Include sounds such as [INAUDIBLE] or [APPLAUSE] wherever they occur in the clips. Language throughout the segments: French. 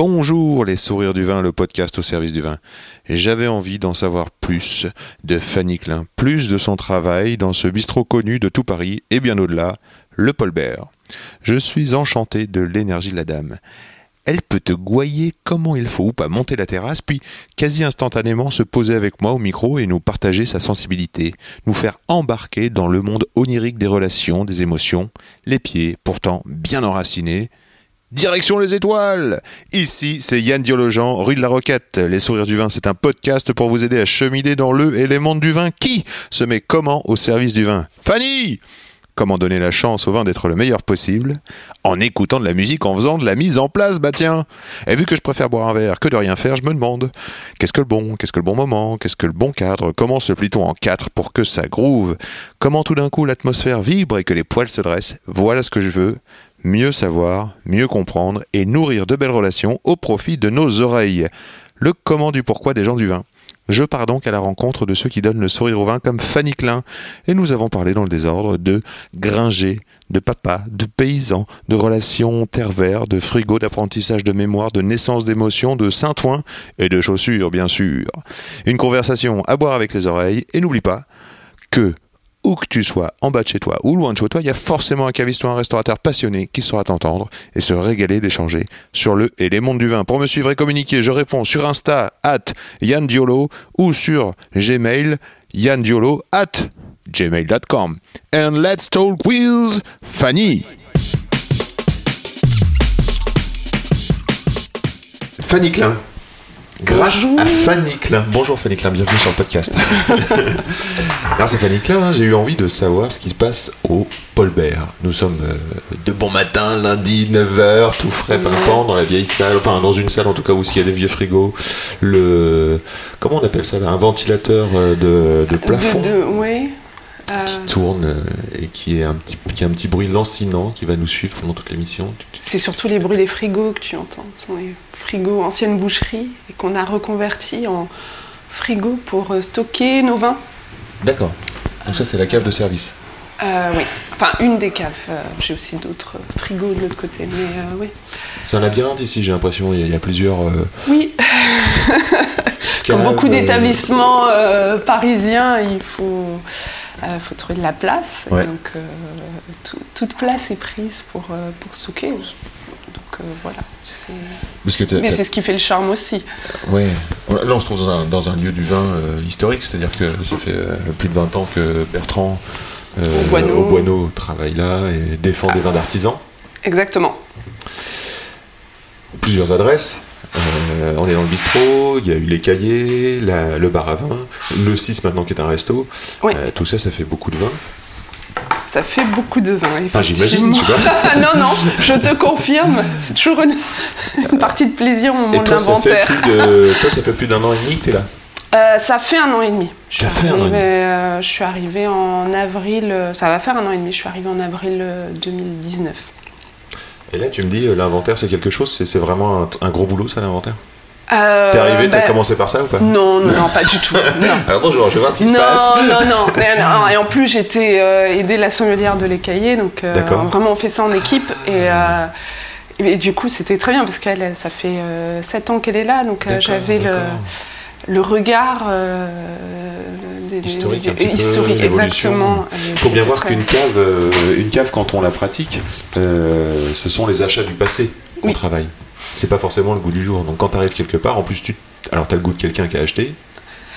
Bonjour les sourires du vin, le podcast au service du vin. J'avais envie d'en savoir plus de Fanny Klein, plus de son travail dans ce bistrot connu de tout Paris et bien au-delà, le Paul Bert. Je suis enchanté de l'énergie de la dame. Elle peut te gouailler comment il faut ou pas monter la terrasse, puis quasi instantanément se poser avec moi au micro et nous partager sa sensibilité, nous faire embarquer dans le monde onirique des relations, des émotions, les pieds pourtant bien enracinés, Direction les étoiles Ici, c'est Yann Diologen, rue de la Roquette. Les sourires du vin, c'est un podcast pour vous aider à cheminer dans le et les mondes du vin. Qui se met comment au service du vin? Fanny Comment donner la chance au vin d'être le meilleur possible En écoutant de la musique, en faisant de la mise en place, bah tiens. Et vu que je préfère boire un verre que de rien faire, je me demande Qu'est-ce que le bon Qu'est-ce que le bon moment Qu'est-ce que le bon cadre? Comment se plie-t-on en quatre pour que ça groove? Comment tout d'un coup l'atmosphère vibre et que les poils se dressent? Voilà ce que je veux mieux savoir, mieux comprendre et nourrir de belles relations au profit de nos oreilles. Le comment du pourquoi des gens du vin. Je pars donc à la rencontre de ceux qui donnent le sourire au vin comme Fanny Klein, et nous avons parlé dans le désordre de Gringer, de papa, de paysans, de relations terre-vert, de frigo, d'apprentissage de mémoire, de naissance d'émotions, de saint-ouen et de chaussures, bien sûr. Une conversation à boire avec les oreilles, et n'oublie pas que où que tu sois, en bas de chez toi ou loin de chez toi, il y a forcément un caviste ou un restaurateur passionné qui saura t'entendre et se régaler d'échanger sur le et les mondes du vin. Pour me suivre et communiquer, je réponds sur Insta at Yann Diolo ou sur Gmail Diolo at gmail.com. And let's talk with Fanny. Fanny Klein. Grâce à Fanny Klein. Bonjour Fanny Klein, bienvenue sur le podcast. [LAUGHS] Grâce à Fanny Klein, j'ai eu envie de savoir ce qui se passe au Paul Bert. Nous sommes euh, de bon matin, lundi, 9h, tout frais, pimpant, dans la vieille salle, enfin dans une salle en tout cas où il y a des vieux frigos. Le. Comment on appelle ça là? Un ventilateur euh, de, de plafond? De, de, ouais. Qui euh, tourne et qui, est un petit, qui a un petit bruit lancinant qui va nous suivre pendant toute l'émission. C'est surtout les bruits des frigos que tu entends. Ce sont les frigos anciennes boucheries et qu'on a reconvertis en frigo pour stocker nos vins. D'accord. Donc ça c'est la cave de service. Euh, oui, enfin une des caves. Euh, j'ai aussi d'autres frigos de l'autre côté, mais euh, oui. C'est un labyrinthe ici, j'ai l'impression. Il, y, a plusieurs. Oui. [LAUGHS] Comme beaucoup d'établissements parisiens, il faut il faut trouver de la place. Ouais. donc, toute place est prise pour, pour stocker. Donc voilà. Mais c'est ce qui fait le charme aussi. Oui. Là, on se trouve dans un, dans un lieu du vin historique, c'est-à-dire que ça fait plus de 20 ans que Bertrand au Boineau. au Boineau travaille là et défend des vins d'artisans. Exactement. Plusieurs adresses. Euh, on est dans le bistrot, il y a eu les cahiers, la, le bar à vin, le 6 maintenant qui est un resto. Oui. Euh, tout ça, ça fait beaucoup de vin. Ça fait beaucoup de vin. Ah, j'imagine, tu vois. [LAUGHS] non, non, je te confirme. C'est toujours une, une, partie de plaisir au moment et toi, de l'inventaire. Toi, ça fait plus d'un an et demi que tu es là euh, ça fait un an et demi. Je suis, fait arrivée, un an et demi. Euh, je suis arrivée en avril, ça va faire un an et demi, je suis arrivée en avril 2019. Et là, tu me dis, l'inventaire, c'est quelque chose, c'est vraiment un, un, gros boulot, ça, l'inventaire? Euh, T'es arrivé, bah, t'as commencé par ça ou pas? Non, non, non, pas du tout. Non. [LAUGHS] Alors bonjour, je vais voir ce qui non, se passe. Non, non, non. Et en plus, j'étais euh, aidée la sommelière de l'écaillé, donc euh, vraiment on fait ça en équipe. Et, euh, et du coup, c'était très bien parce qu'elle, ça fait 7 ans qu'elle est là, donc j'avais le le regard euh, des, historique, des, des, historique exactement. Il faut bien voir qu'une cave, euh, une cave, quand on la pratique, euh, ce sont les achats du passé qu'on oui. travaille. C'est pas forcément le goût du jour. Donc quand tu arrives quelque part, en plus, tu alors as le goût de quelqu'un qui a acheté.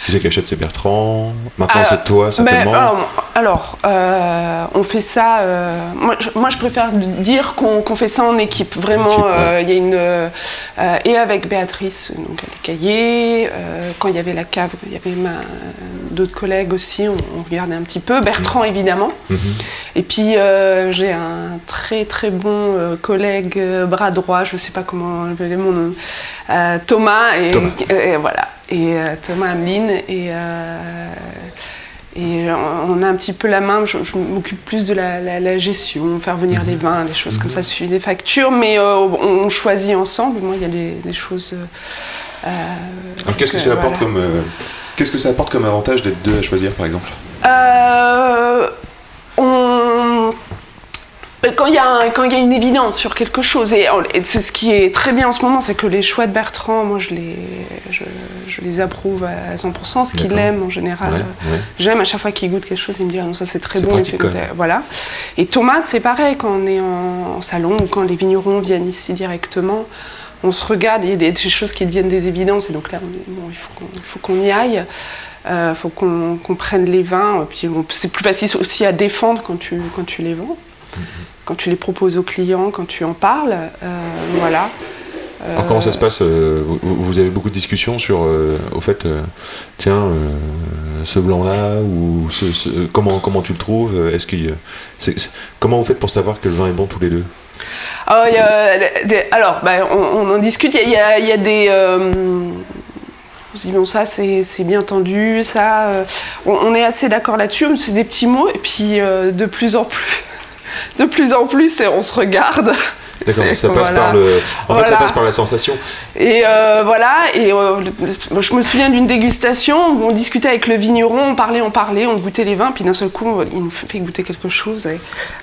Qui c'est qui achète? C'est Bertrand. Maintenant, c'est toi, certainement. Ben, alors, alors, euh, on fait ça. Euh, moi, je, préfère dire qu'on fait ça en équipe. Vraiment, il y a une. et avec Béatrice, donc les cahiers. quand il y avait la cave, il y avait d'autres collègues aussi, on, regardait un petit peu. Bertrand, évidemment. Mhm. Et puis, j'ai un très très bon collègue, bras droit, je ne sais pas comment appeler mon nom, Thomas. Et, et, voilà. Et Thomas Ameline. Et et on a un petit peu la main, je, m'occupe plus de la, gestion, faire venir des mhm. vins, des choses comme ça, mhm. suivre des factures, mais euh, on choisit ensemble. Moi, il y a des, choses. Euh, Alors, qu'est-ce que, ça apporte comme. Euh, qu'est-ce que ça apporte comme avantage d'être deux à choisir, par exemple? On quand il y, y a une évidence sur quelque chose, et, c'est ce qui est très bien en ce moment, c'est que les choix de Bertrand, moi je les, je, les approuve à 100%, ce qu'il aime en général. J'aime à chaque fois qu'il goûte quelque chose, il me dit ah non, ça c'est très bon. voilà. Et Thomas, c'est pareil, quand on est en, salon ou quand les vignerons viennent ici directement, on se regarde, il y a des, choses qui deviennent des évidences, et donc là, bon, il faut qu'on y aille. Il euh, faut qu'on prenne les vins, puis c'est plus facile aussi à défendre quand tu, quand tu les vends. Quand tu les proposes aux clients, quand tu en parles. Euh, voilà. Alors comment ça se passe euh, vous, avez beaucoup de discussions sur, euh, au fait, tiens, ce blanc-là, ou comment, comment tu le trouves Est-ce que, Comment vous faites pour savoir que le vin est bon tous les deux? Ah, Alors, ben, on, en discute. Il y a, des. On se dit, bon, ça, c'est bien tendu, ça. On, on, est assez d'accord là-dessus, c'est des petits mots, et puis de plus en plus de plus en plus et on se regarde. D'accord, ça passe par le. En fait, ça passe par la sensation. Et euh, voilà, et euh, je me souviens d'une dégustation où on discutait avec le vigneron, on parlait, on parlait, on goûtait les vins, puis d'un seul coup, il nous fait goûter quelque chose,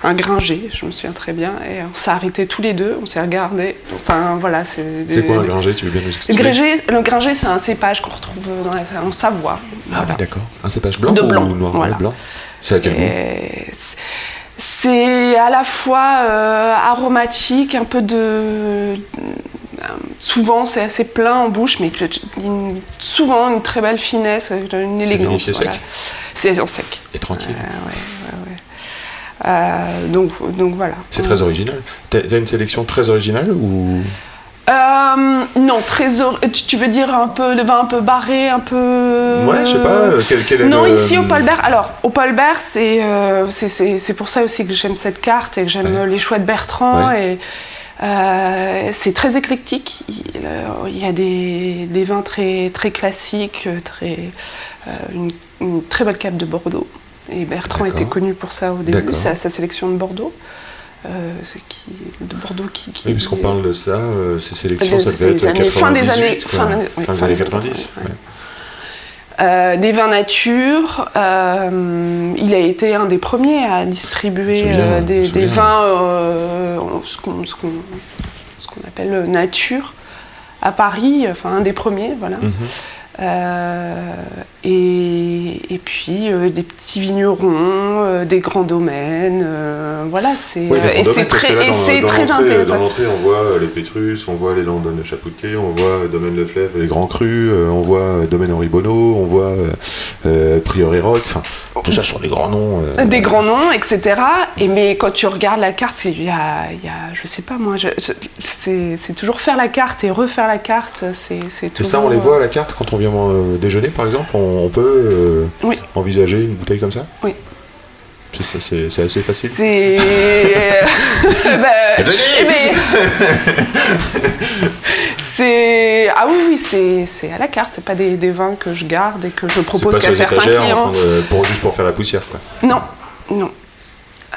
un gringé, je me souviens très bien, et on s'est arrêtés tous les deux, on s'est regardés. Enfin, voilà. C'est quoi un gringé Tu veux bien nous expliquer? Le gringé, c'est un cépage qu'on retrouve dans en Savoie. Ah oui, d'accord. Un cépage blanc, ou noir blanc? C'est à quel c'est à la fois euh, aromatique, un peu de. Souvent, c'est assez plein en bouche, mais souvent une très belle finesse, une élégance. C'est sec C'est en sec. Et tranquille. Euh, donc, donc voilà. C'est très original. T'as as une sélection très originale ou? Euh, non, très tu veux dire un peu le vin un peu barré, un peu. Ouais, je sais pas. Euh, quel, est non, ici au Paulbert. Alors, au Paulbert, euh, c'est c'est pour ça aussi que j'aime cette carte et que j'aime les choix de Bertrand et c'est très éclectique. Il, y a des, des, vins très très classiques, très une, très belle cape de Bordeaux. Et Bertrand était connu pour ça au début, sa, sa sélection de Bordeaux. Euh, c'est qui, de Bordeaux qui. oui, puisqu'on parle de ça, euh, ces sélections, ça devait être années, fin des années, fin, des années 90. Euh, des vins nature, il a été un des premiers à distribuer des, vins, ce qu'on appelle nature, à Paris, enfin un des premiers, voilà. Mhm. Euh, et, et, puis euh, des petits vignerons, euh, des grands domaines, voilà, c'est et c'est très, et très intéressant. Dans l'entrée, on voit les Pétrus, on voit les Landes de Chapoutier, on voit Domaine Lefebvre, les Grands Crus, on voit Domaine Henri Bonneau, on voit Prieuré Rock, enfin tout ça sont des grands noms. Des grands noms, etc. Et mais quand tu regardes la carte, il y a, il y a je sais pas moi, c'est toujours faire la carte et refaire la carte, c'est Et ça, on les voit à la carte quand on vient euh, déjeuner, par exemple, on, peut euh, envisager une bouteille comme ça? Oui. C'est assez facile. C'est. [LAUGHS] bah, [LAUGHS] c'est. Ah oui, oui, c'est à la carte. C'est pas des, des, vins que je garde et que je propose qu'à certains clients. pour, juste pour faire la poussière, quoi. Non, non.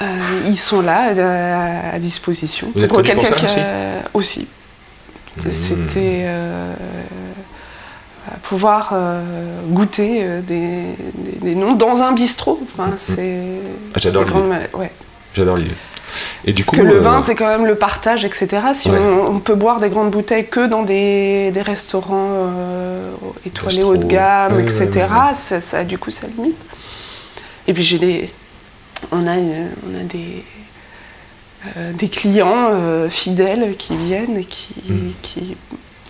Euh, ils sont là à, disposition. Vous êtes pour quelqu'un qui aussi? Hmm. C'était pouvoir euh, goûter euh, des, noms dans un bistrot. Enfin, mm-hmm. c'est ah, J'adore l'idée. Ouais. J'adore l'idée. Et du coup, Parce que le vin, euh, c'est quand même le partage, etc. Si on, peut boire des grandes bouteilles que dans des, restaurants étoilés haut de gamme, etc., ça, du coup, ça limite. Et puis, j'ai des, on, a, on a des, des clients fidèles qui viennent et qui, mm. qui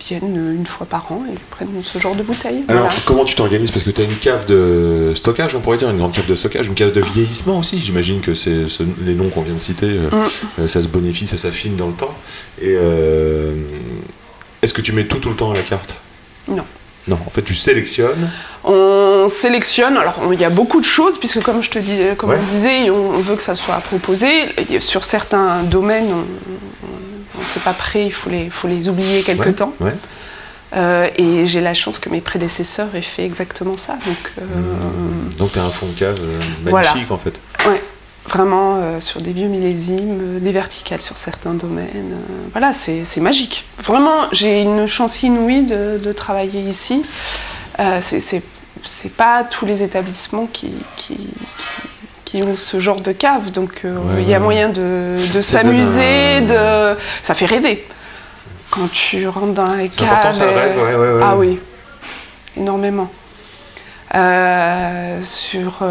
viennent une fois par an et prennent ce genre de bouteilles. Alors, comment tu t'organises? Parce que tu as une cave de stockage, on pourrait dire, une grande cave de stockage, une cave de vieillissement aussi. J'imagine que c'est les noms qu'on vient de citer, mm. ça se bonifie, ça s'affine dans le temps. Et est-ce que tu mets tout tout le temps à la carte? Non. Non, en fait, tu sélectionnes. On sélectionne. Alors, il y a beaucoup de choses, puisque comme je te dis, comme on disait, on, veut que ça soit proposé. sur certains domaines, on sait pas prêt, il faut les, faut les oublier quelque temps. Euh, et j'ai la chance que mes prédécesseurs aient fait exactement ça. Donc, euh, mmh. donc tu as un fond de cave euh, magnifique en fait. Ouais vraiment euh, sur des vieux millésimes, des verticales sur certains domaines. Voilà, c'est magique. Vraiment, j'ai une chance inouïe de, travailler ici. c'est pas tous les établissements qui, qui, ont ce genre de cave, donc il y a moyen de, s'amuser, de... ça fait rêver. Quand tu rentres dans les caves. ah oui, énormément. sur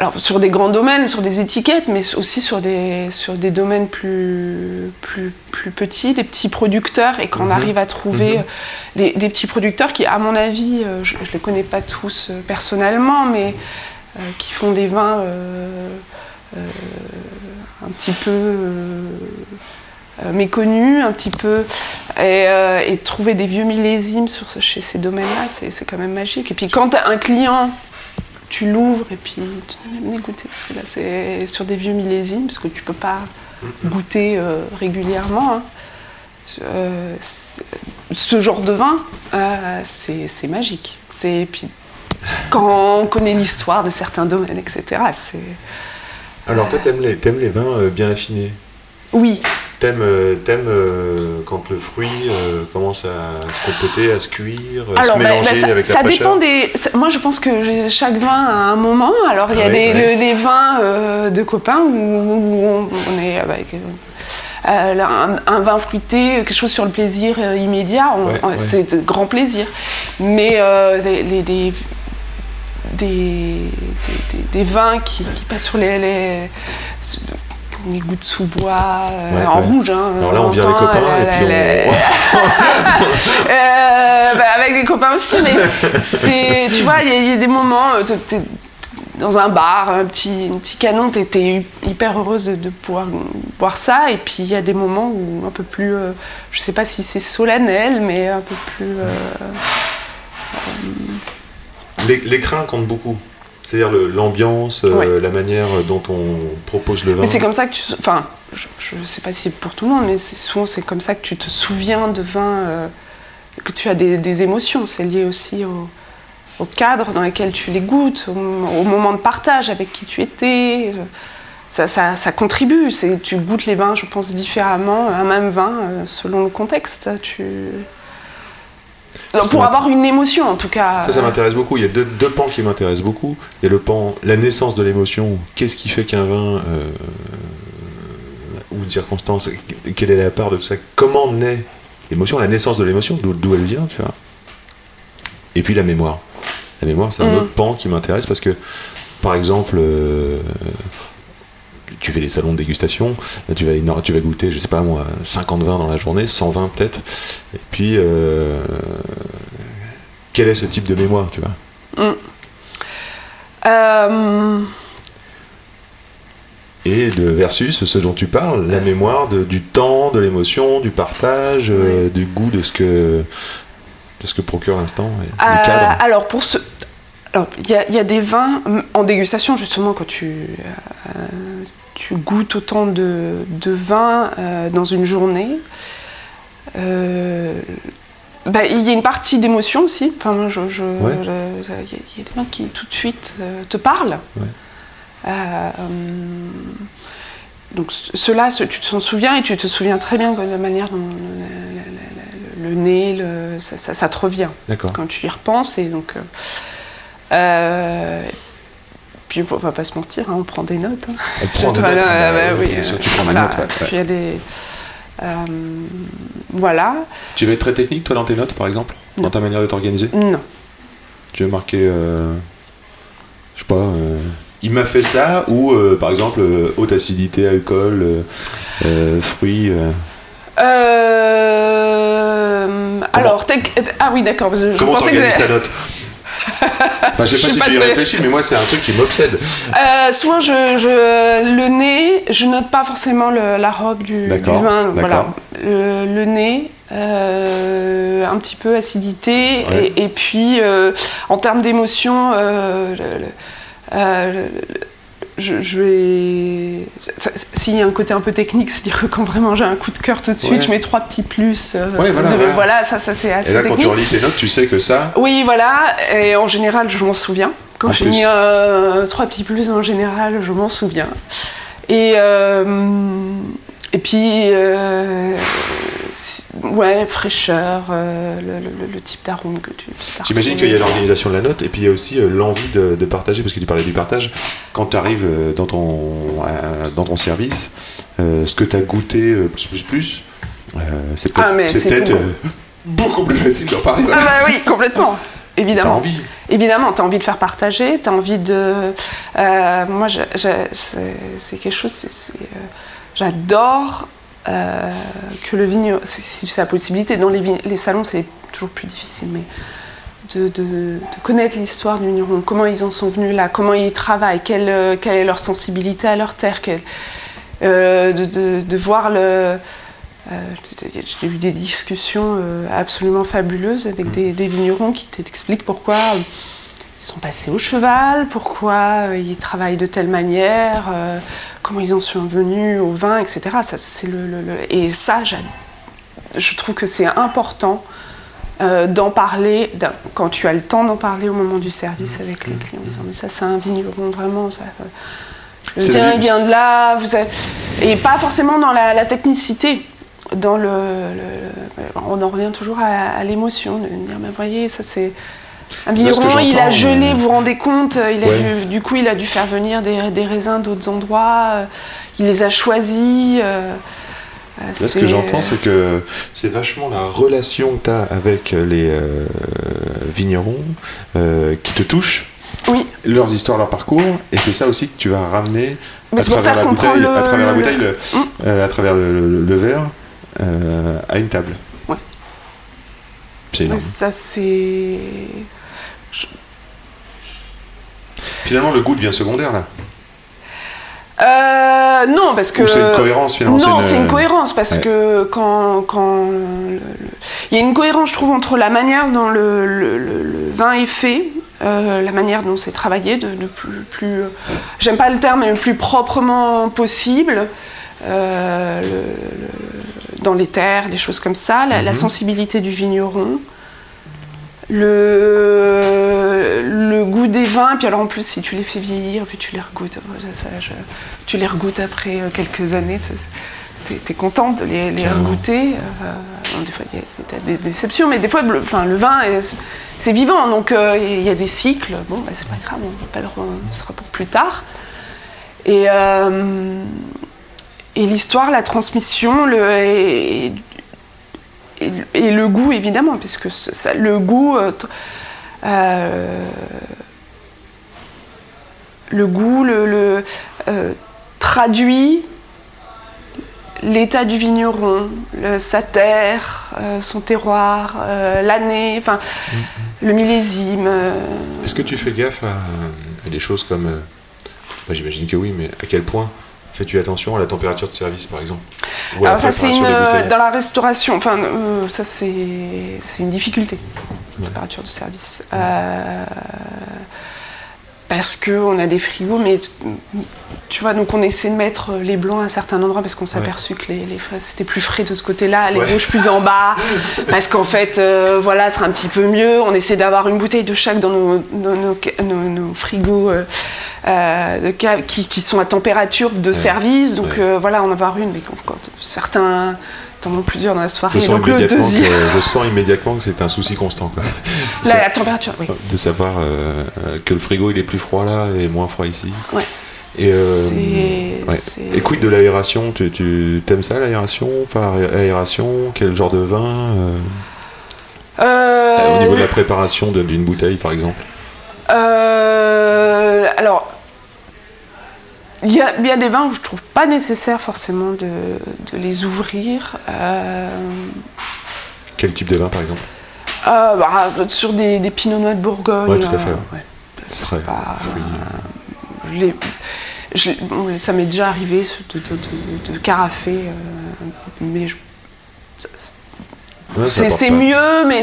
alors, sur des grands domaines, sur des étiquettes, mais aussi sur des, sur des domaines plus, plus, plus petits, des petits producteurs, et qu'on mhm. arrive à trouver mhm. des, des, petits producteurs qui, à mon avis, euh, je ne les connais pas tous euh, personnellement, mais euh, qui font des vins un petit peu méconnus, un petit peu, et, et, trouver des vieux millésimes sur, chez ces domaines-là, c'est quand même magique. Et puis quand un client tu l'ouvres et puis tu même goûter parce que là c'est sur des vieux millésimes parce que tu peux pas goûter euh, régulièrement. Hein. Euh, ce genre de vin, euh, c'est magique. C'est puis quand on connaît l'histoire de certains domaines, etc. C'est. Alors toi, t'aimes les, aimes les vins bien affinés? Oui. T'aimes, euh, euh, quand le fruit euh, commence à se compoter, à se cuire, à se bah, mélanger bah, avec la Ça dépend des. Moi, je pense que chaque vin a un moment. Alors, il y a des, vins de copains où, on, est avec. un, vin fruité, quelque chose sur le plaisir immédiat, c'est grand plaisir. Mais des, des, des, vins qui, passent sur les, les les gouttes sous bois, euh, en rouge. Hein, Alors là, on vient les copains et puis [LAUGHS] euh, bah, avec des copains aussi, mais tu vois, il y, a des moments, euh, es dans un bar, un petit, petit canon, tu étais hyper heureuse de, pouvoir boire ça, et puis il y a des moments où un peu plus, je sais pas si c'est solennel, mais un peu plus... L'écrin compte beaucoup. C'est-à-dire l'ambiance, euh, la manière dont on propose le vin. Mais c'est comme ça que tu. Enfin, je ne sais pas si c'est pour tout le monde, mais souvent c'est comme ça que tu te souviens de vin, euh, que tu as des, émotions. C'est lié aussi au, cadre dans lequel tu les goûtes, au, moment de partage avec qui tu étais. Ça, ça, ça contribue. Tu goûtes les vins, je pense, différemment, un même vin, euh, selon le contexte. Tu pour avoir une émotion en tout cas. Ça, ça m'intéresse beaucoup. Il y a deux, pans qui m'intéressent beaucoup. Il y a le pan, la naissance de l'émotion. Qu'est-ce qui fait qu'un vin, euh, ou une circonstance, quelle est la part de ça? Comment naît l'émotion, la naissance de l'émotion, d'où elle vient, tu vois? Et puis la mémoire. La mémoire, c'est un mm. autre pan qui m'intéresse parce que, par exemple, euh, tu fais des salons de dégustation, tu vas, tu vas goûter, je sais pas moi, 50 vins dans la journée, 120 peut-être. Et puis, euh, quel est ce type de mémoire, tu vois? Mm. euh. Et de versus ce dont tu parles, la mémoire du temps, de l'émotion, du partage, euh, du goût de ce que, de ce que procure l'instant, cadre. Alors pour ce, il y, a des vins en dégustation justement quand tu tu goûtes autant de, de vin euh, dans une journée. Euh, bah, il y a une partie d'émotion aussi. Enfin, il y, a des vins qui tout de suite euh, te parlent. donc cela, tu t'en souviens et tu te souviens très bien de la manière dont le, nez, ça, ça, te revient quand tu y repenses. Et donc, puis on va pas se mentir, hein, on prend des notes. Hein. On prend des [LAUGHS] notes. Ah, bah, oui, bien sûr, tu prends des notes. Parce qu'il y a des. Euh, voilà. Tu veux être très technique, toi, dans tes notes, par exemple Dans ta manière de t'organiser? Non. Tu veux marquer. Euh, je sais pas. Euh, il m'a fait ça, ou par exemple, haute acidité, alcool, fruits. euh, Alors, ah oui, d'accord. Comment t'organises ta note? Enfin, je sais pas si tu y réfléchis, mais moi, c'est un truc qui m'obsède. Euh, souvent, je, le nez, je note pas forcément la robe du, vin. Voilà. Le, nez, euh, un petit peu acidité, et, puis en termes d'émotion, je, vais. S'il y a un côté un peu technique, c'est-à-dire que quand vraiment j'ai un coup de cœur tout de suite, je mets trois petits plus. Euh, voilà, ça, ça c'est assez. Et là, quand tu relis tes notes, tu sais que ça. Oui, voilà. Et en général, je m'en souviens. Quand j'ai mis euh, trois petits plus, en général, je m'en souviens. Et. Euh, et puis, ouais, fraîcheur, euh, le, type d'arôme que tu. J'imagine qu'il y a l'organisation de la note et puis il y a aussi euh, l'envie de, partager, parce que tu parlais du partage. Quand tu arrives euh, dans ton, dans ton service, ce que tu as goûté plus, plus, plus, c'est peut-être ah, beaucoup plus facile d'en parler. Ah bah oui, complètement. [LAUGHS] Évidemment. As envie. Évidemment, tu as envie de faire partager, tu as envie de. moi, c'est quelque chose. J'adore euh, que le vigneron, si c'est la possibilité, dans les, les salons c'est toujours plus difficile, mais de, connaître l'histoire du vigneron, comment ils en sont venus là, comment ils travaillent, quelle, euh, quelle est leur sensibilité à leur terre, euh, de, voir le. J'ai eu des discussions absolument fabuleuses avec des, des vignerons qui t'expliquent pourquoi ils sont passés au cheval, pourquoi ils travaillent de telle manière, comment ils en sont venus au vin, etc. Ça, c'est le, et ça, je trouve que c'est important euh, d'en parler quand tu as le temps d'en parler au moment du service avec les clients, disant mais ça c'est un vigneron vraiment ça. Euh, le terrain vient de là, vous et pas forcément dans la, technicité, dans le, on en revient toujours à, l'émotion, de dire mais voyez ça c'est un vigneron, il a gelé, vous vous rendez compte il a du, coup, il a dû faire venir des, raisins d'autres endroits. Euh, il les a choisis. Euh, Là, ce que j'entends, c'est que c'est vachement la relation que tu as avec les euh, vignerons qui te touche. Oui. Leurs histoires, leur parcours. Et c'est ça aussi que tu vas ramener à travers, la bouteille, à travers la bouteille, à travers le, verre, à une table. Ouais. C'est énorme. ça, c'est. Finalement, le goût devient secondaire là. Euh, non, parce que. c'est une cohérence finalement. Non, c'est une... cohérence parce que quand, quand il y a une cohérence, je trouve, entre la manière dont le, vin est fait, euh, la manière dont c'est travaillé, de, plus, plus j'aime pas le terme, mais le plus proprement possible. Euh, dans les terres, des choses comme ça, la, la mhm. sensibilité du vigneron, le, le goût des vins, puis alors en plus si tu les fais vieillir, puis tu les regoutes, tu les regoutes après euh, quelques années, tu es, contente de les, les regoûter. Euh, des fois il y a des déceptions, mais des fois le, enfin, le vin c'est vivant, donc euh, il y a des cycles, bon bah, c'est pas grave, on va pas le, ce sera pour plus tard. Et, et l'histoire, la transmission, le, et, le goût évidemment, puisque ça, le goût, euh, euh, le goût, le, euh, traduit l'état du vigneron, sa terre, son terroir, l'année, enfin mm-hmm. le millésime. Est-ce que tu fais gaffe à, des choses comme, j'imagine que oui, mais à quel point Fais-tu attention à la température de service, par exemple Alors ça, c'est dans la restauration. Enfin, euh, ça c'est une difficulté, la température de service. Euh, parce qu'on a des frigos, mais tu vois, donc on essaie de mettre les blancs à un certain endroit parce qu'on s'est aperçu que les, les c'était plus frais de ce côté-là, les rouges plus en bas, [LAUGHS] parce qu'en fait, euh, voilà, ce sera un petit peu mieux. On essaie d'avoir une bouteille de chaque dans nos, nos, frigos. Euh, qui, qui, sont à température de service. Donc euh, voilà, on va avoir une, mais quand, certains t'en ont plusieurs dans la soirée. Je sens, immédiatement, que, je sens immédiatement que c'est un souci constant. [LAUGHS] La, température, oui. De savoir euh, que le frigo il est plus froid là et moins froid ici. Ouais. Et, et quid de l'aération? Tu, tu aimes ça l'aération? Par aération? Quel genre de vin Au niveau de la préparation d'une bouteille par exemple alors, il y, a, il y, a, des vins où je trouve pas nécessaire forcément de, de les ouvrir. Quel type de vin par exemple? Bah, Sur des, des Pinot Noirs de Bourgogne. Oui, tout à fait. Ouais. Pas, je ça m'est déjà arrivé de, de, de, carafer, mais c'est mieux, mais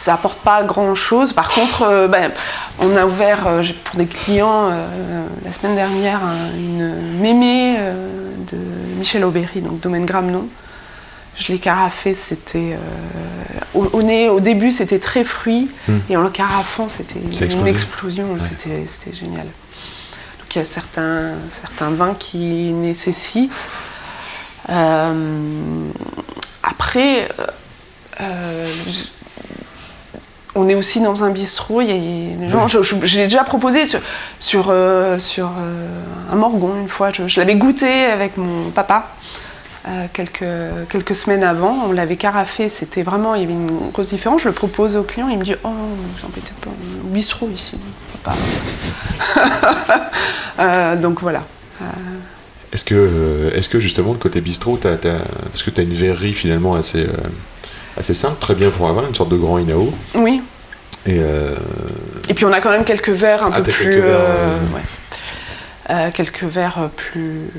ça apporte pas grand chose. Par contre, euh, ben, on a ouvert euh, pour des clients euh, la semaine dernière une mémé de Michel Aubéry, donc domaine Gramnon. Je l'ai carafé, c'était. Au, nez, au début, c'était très fruit, hmm. et en le carafant, c'était une explosion, c'était génial. Donc il y a certains, certains vins qui nécessitent. après, on est aussi dans un bistrot. J'ai déjà proposé sur, sur, euh, sur euh, un morgon une fois. Je, l'avais goûté avec mon papa euh, quelques, quelques semaines avant. On l'avait carafé. C'était vraiment, il y avait une grosse différence. Je le propose au client. Il me dit Oh, j'embêtais pas, au bistrot ici. Papa. [LAUGHS] donc voilà. Est-ce que, est que justement le côté bistrot, as, parce que tu as une verrerie finalement assez assez simple, très bien pour avoir une sorte de grand Inao. Oui. Et, euh, et puis on a quand même quelques verres un ah, peu plus. Euh, euh, quelques verres plus.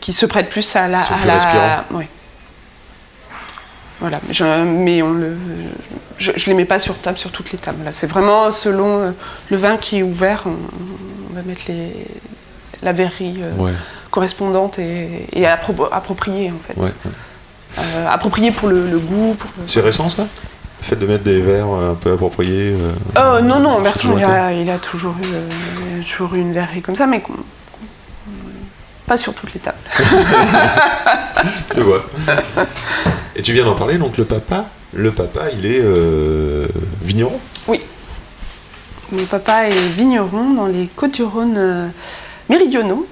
qui se prêtent plus à la. à la oui. Voilà, mais on le, je ne les mets pas sur table, sur toutes les tables. C'est vraiment selon le vin qui est ouvert, on, va mettre les, la verrerie correspondante et, et appropriée en fait. Euh, approprié pour le, goût. C'est récent ça? Le fait de mettre des verres un peu appropriés euh, euh Non, non, Bertrand, il a, il a, toujours eu, euh, toujours eu une verrerie comme ça, mais pas sur toutes les tables. [LAUGHS] Je vois. Et tu viens d'en parler, donc le papa, le papa, il est vigneron? Oui. Mon papa est vigneron dans les Côtes-du-Rhône méridionaux.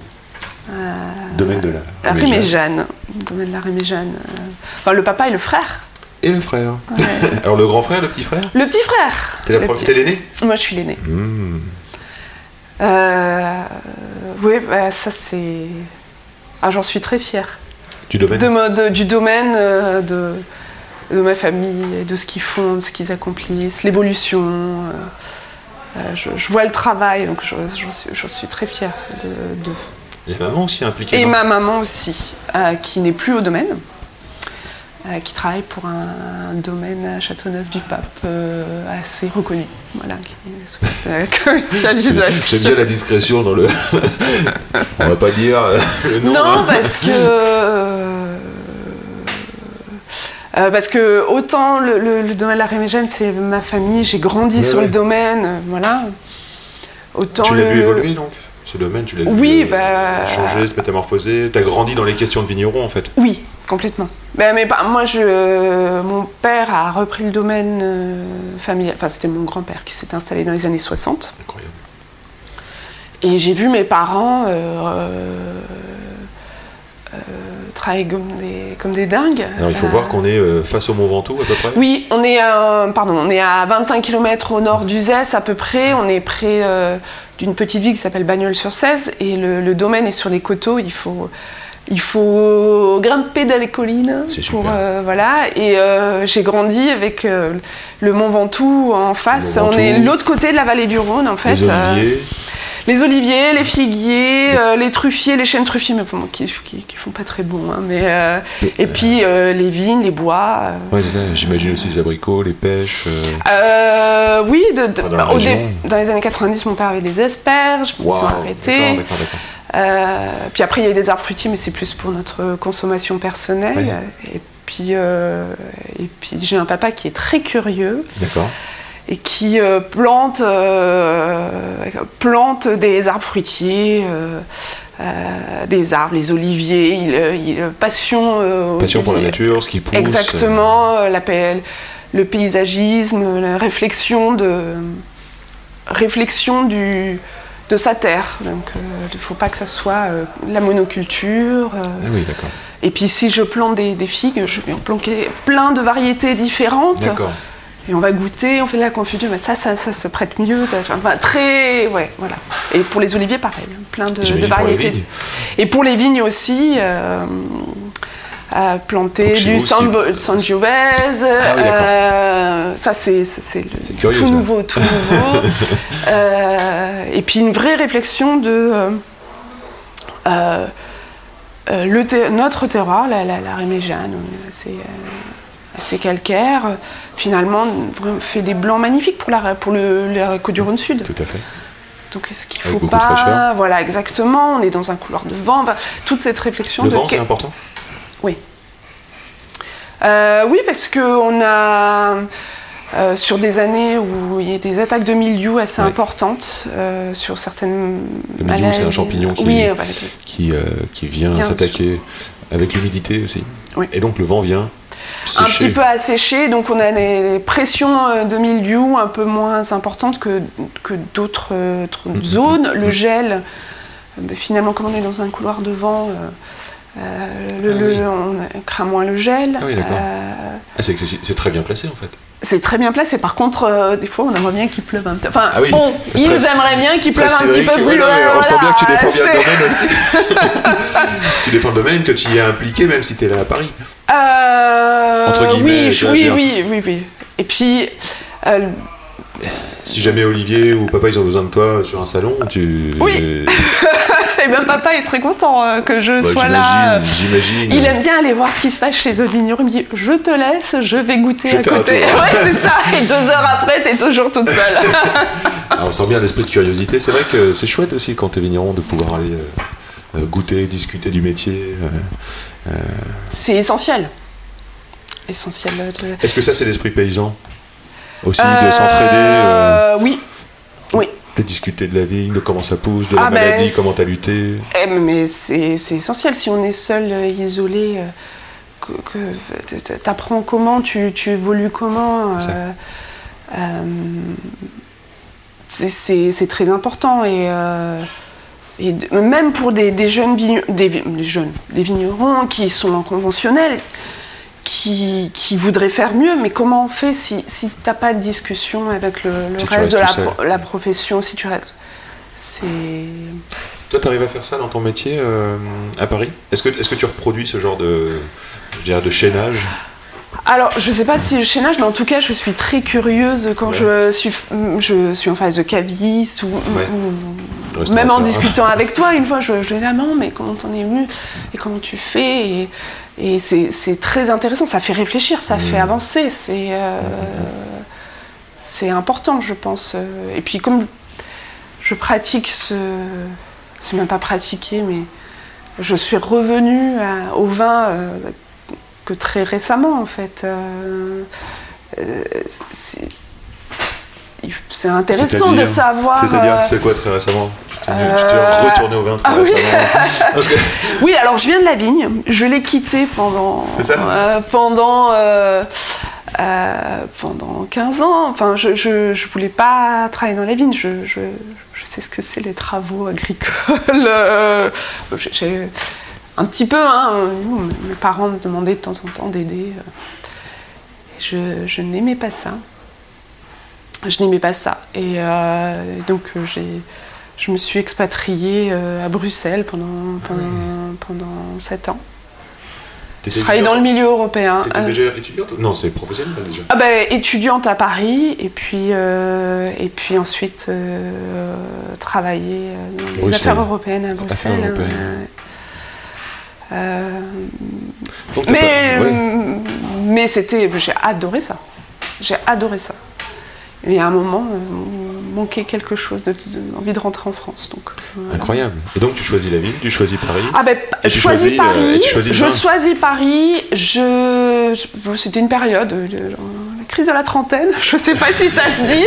Domaine de la Réméjane. Domaine de la Réméjane. Enfin, le papa et le frère. Et le frère. [LAUGHS] Alors le grand frère, le petit frère? Le petit frère. T'es la l'aîné? Moi, je suis l'aîné. Hmm. Euh, oui, bah, ça c'est. Ah, j'en suis très fière. Du domaine? De, Du domaine, euh, de, de, ma famille, de ce qu'ils font, de ce qu'ils accomplissent, l'évolution. Euh, je, vois le travail, donc je, je suis, très fière de. Maman aussi impliquée Et ma maman aussi, qui n'est plus au domaine. Euh, qui travaille pour un, domaine à Châteauneuf-du-Pape euh, assez reconnu. Voilà, qui est la commercialisation. J'aime bien la discrétion dans le. [LAUGHS] On va pas dire euh, le nom. Non, hein. parce que. parce que autant le, domaine de la Rémégène, c'est ma famille, j'ai grandi sur le domaine, voilà. Autant tu l'as vu évoluer donc? Ce domaine, tu l'as oui, vu bah... changer, se métamorphoser. Tu as grandi dans les questions de vignerons en fait. Oui, complètement. Ben, mais moi, je, mon père a repris le domaine euh, familial. Enfin, c'était mon grand-père qui s'est installé dans les années 60. Incroyable. Et j'ai vu mes parents euh, euh, travailler comme des, comme des dingues. Alors, il faut voir qu'on est face au Mont Ventoux à peu près Oui, on est, pardon, on est à 25 km au nord d'Uzès à peu près. On est près d'une petite ville qui s'appelle Bagnols-sur-Cèze. Et le, le, domaine est sur les coteaux. Il faut il faut grimper dans les collines. Pour, euh, voilà. Et euh, j'ai grandi avec euh, le Mont Ventoux en face. On est l'autre côté de la vallée du Rhône, en fait. Les. Les oliviers, les figuiers, les truffiers, les chênes truffiers, mais qui, qui, font pas très bon. Hein, mais, et puis les vignes, les bois. Ouais, c'est ça. J'imagine aussi les abricots, les pêches. oui, de, dans, les années 90, mon père avait des asperges, ils ont arrêté. D'accord, d'accord. Euh, puis après, il y a eu des arbres fruitiers, mais c'est plus pour notre consommation personnelle. Et puis, euh, et puis j'ai un papa qui est très curieux. Et qui euh, plante, plante des arbres fruitiers, des arbres, les oliviers. Il, il passion. passion pour la nature, ce qui pousse. Exactement. La, le paysagisme, la réflexion de réflexion du de sa terre. Donc il ne faut pas que ça soit euh, la monoculture. Euh. Ah oui, d'accord. Et puis si je plante des, figues, je vais en planter plein de variétés différentes. Et on va goûter, on fait de la confiture, mais ça, ça, ça se prête mieux. Enfin, très, ouais, voilà. Et pour les oliviers, pareil, hein, plein de, de variétés. et pour les vignes aussi, euh, planter du Sangiovese. Ah euh, ça, c'est tout nouveau, tout nouveau. [LAUGHS] euh, et puis une vraie réflexion de euh, notre terroir, la, la, c'est assez calcaire, finalement fait des blancs magnifiques pour la, pour le, la Côte du Rhône Sud. Tout à fait. Donc est-ce qu'il faut pas Voilà, exactement. On est dans un couloir de vent. toute cette réflexion. Le vent, c'est important. Oui. Euh, oui, parce que on a euh, sur des années où il y a des attaques de milieu assez importantes euh, sur certaines le milieu, c'est un champignon qui, oui, qui, qui, vient s'attaquer avec l'humidité aussi. Oui. Et donc le vent vient un petit peu asséché, donc on a des pressions euh, de milieu un peu moins importantes que, que d'autres euh, mm-hmm. zones. Le mm-hmm. gel, euh, finalement, comme on est dans un couloir de vent, le, ah on craint moins le gel. Ah oui. Ah, c'est très bien placé en fait. C'est très bien placé. Par contre, des fois, on aimerait bien qu'il pleuve un peu. Enfin, ah oui, bon, ils aimeraient bien qu'il pleuve un petit peu plus. loin. on sent bien que tu défends bien [LAUGHS] le domaine aussi. [LAUGHS] tu défends le domaine, que tu y es impliqué, même si tu es là à Paris. Euh, Entre guillemets. Oui, oui, oui, oui, oui. Et puis. Euh, si jamais Olivier ou papa ils ont besoin de toi sur un salon, tu. Oui. Et [LAUGHS] eh bien papa est très content euh, que je bah, sois là. J'imagine. Il aime bien aller voir ce qui se passe chez les autres vignerons. Il me dit je te laisse, je vais goûter à côté. [LAUGHS] Ouais, c'est ça. Et deux heures après, t'es toujours toute seule. Alors, [LAUGHS] on sent bien l'esprit de curiosité. C'est vrai que c'est chouette aussi quand t'es vigneron de pouvoir aller goûter, discuter du métier. C'est essentiel. Essentiel. Est-ce que ça, c'est l'esprit paysan Aussi, de euh, s'entraider euh, Oui. Oui. De discuter de la vigne, de comment ça pousse, de la ah, maladie, comment t'as lutté. Eh, mais c'est essentiel. Si on est seul, isolé, que, que t'apprends comment, tu, tu, évolues comment. c'est très important. Et et même pour des, jeunes, des, jeunes, des vignerons qui sont en conventionnel, qui, qui, voudraient faire mieux, mais comment on fait si, si tu n'as pas de discussion avec le, reste de la, profession si tu restes C'est... Toi, tu arrives à faire ça dans ton métier euh, à Paris? Est-ce que, est que tu reproduis ce genre de, de chaînage? Alors, je ne sais pas si le chaînage, mais en tout cas, je suis très curieuse quand je, suis, je suis en phase de caviste ou, même en discutant [LAUGHS] avec toi. Une fois, je, je dis ah non, mais comment t'en es venu et comment tu fais Et, c'est très intéressant. Ça fait réfléchir, ça fait mmh. avancer. C'est euh, c'est important, je pense. Et puis, comme je pratique ce. C'est même pas pratiquer, mais je suis revenue au vin. Euh, que très récemment en fait. Euh, euh, c'est intéressant de savoir. C'est-à-dire, euh, c'est quoi très récemment? Tu t'es retourné au vin très ah récemment [LAUGHS] Oui, alors je viens de la vigne. Je l'ai quitté pendant. pendant. pendant 15 ans, enfin, je, je, voulais pas travailler dans la vigne. Je, je, je sais ce que c'est les travaux agricoles. [LAUGHS] un petit peu, hein, mes parents me demandaient de temps en temps d'aider. Euh, je, n'aimais pas ça. Je n'aimais pas ça. Et euh, donc euh, j'ai, je me suis expatriée à Bruxelles pendant, pendant, pendant 7 ans. Je travaillais dans le milieu européen. T'étais déjà étudiante? Non, c'est professionnel déjà. Ah ben, étudiante à Paris et puis, et puis ensuite travailler dans les affaires européennes à Bruxelles. Affaires européennes. Euh, mais mais c'était, j'ai adoré ça. J'ai adoré ça. Et à un moment, euh, manquait quelque chose, de, envie de rentrer en France. Donc, Incroyable. Et donc tu choisis la ville, tu choisis Paris Ah ben, je choisis, Paris. tu choisis je choisis Paris. Je, c'était une période, la crise de la trentaine. Je sais pas si ça se dit.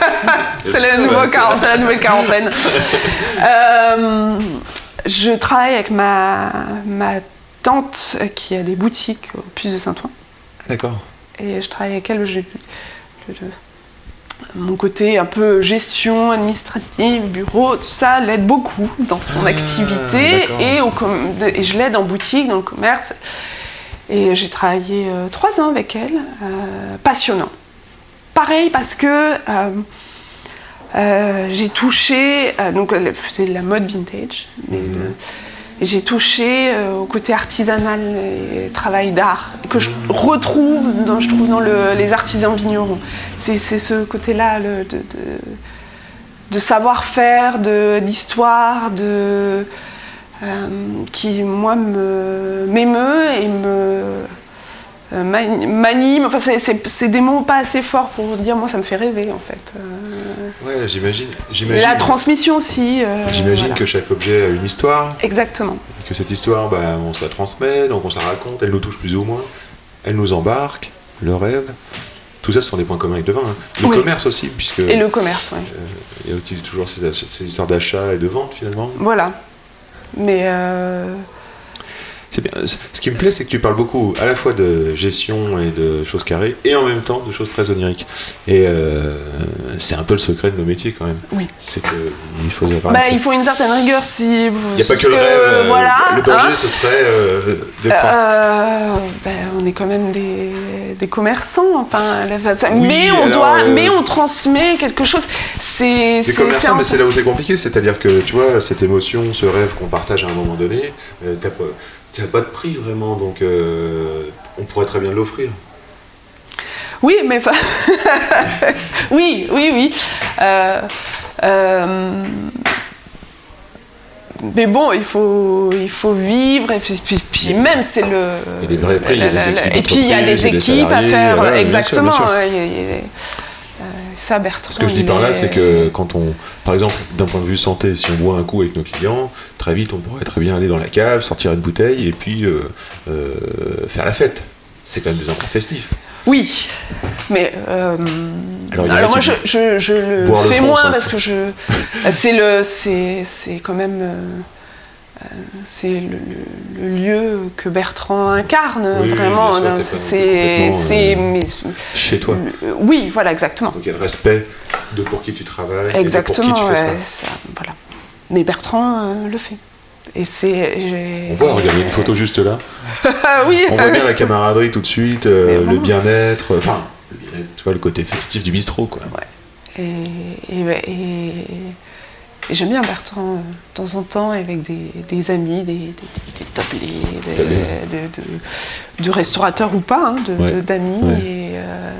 [LAUGHS] c'est la, la nouvelle quarantaine. euh, [LAUGHS] je travaille avec ma, ma tante qui a des boutiques au Puce de Saint-Ouen. D'accord. Et je travaille avec elle. Je, mon côté un peu gestion administrative, bureau, tout ça l'aide beaucoup dans son ah, activité et, au, et, je l'aide en boutique, dans le commerce. Et j'ai travaillé euh, trois ans avec elle, euh, passionnant. pareil parce que j'ai touché, donc c'est la mode vintage, mais mhm. j'ai touché au côté artisanal et travail d'art que je mhm. retrouve dans, je trouve dans les artisans vignerons. C'est ce côté-là de, de savoir-faire, d'histoire, de, euh, qui, moi, m'émeut et me euh, m'anime. Enfin, c'est des mots pas assez forts pour dire, moi, ça me fait rêver, en fait. Euh, ouais, j'imagine. La transmission aussi. j'imagine que chaque objet a une histoire. Exactement. Et que cette histoire, bah, on se la transmet, donc on se la raconte, elle nous touche plus ou moins, elle nous embarque, le rêve. Tout ça, ce sont des points communs avec le vin. Hein. Le commerce aussi, puisque. Et le commerce, oui. Il y a aussi toujours ces, ces histoires d'achat et de vente, finalement. Voilà. Mais. Euh... Bien. Ce qui me plaît, c'est que tu parles beaucoup à la fois de gestion et de choses carrées, et en même temps de choses très oniriques. Et euh, c'est un peu le secret de nos métiers quand même. Oui. C'est qu'il faut avoir. Bah, il faut une certaine rigueur si. Il n'y a pas que, le rêve. Euh, voilà, le danger, hein. ce serait euh, de euh, ben, on est quand même des, des commerçants. Enfin, mais on doit, mais on transmet quelque chose. C'est. Des commerçants, mais c'est là où c'est compliqué. C'est-à-dire que tu vois cette émotion, ce rêve qu'on partage à un moment donné. t'as il n'y a pas de prix vraiment, donc euh, on pourrait très bien l'offrir. Oui, mais [LAUGHS] oui, oui, oui. Euh, euh, mais bon, il faut, il faut vivre, et puis, même c'est le. Il y a des vrais prix, il y a des équipes. Et puis il y a des équipes à faire, exactement. Ça, Bertrand. Ce que je dis par là, c'est que quand on, par exemple, d'un point de vue santé, si on boit un coup avec nos clients, très vite, on pourrait très bien aller dans la cave, sortir une bouteille et puis euh, euh, faire la fête. C'est quand même des endroits festifs. Oui, mais euh, alors, moi je, je, le fais moins parce que je c'est le c'est quand même c'est le, lieu que Bertrand incarne vraiment. C'est chez toi. oui, voilà, exactement. Donc il y a le respect de pour qui tu travailles. Exactement. Et pour qui tu fais ça. voilà. Mais Bertrand euh, le fait. Et c'est. On voit, regardez une photo juste là. [LAUGHS] oui. On voit bien la camaraderie tout de suite, euh, le bien-être, enfin, tu vois, le côté festif du bistrot, quoi. Ouais. et, et j'aime bien Bertrand euh, de temps en temps avec des, amis, des, des, tablés, de, restaurateurs ou pas, hein, d'amis. Et euh,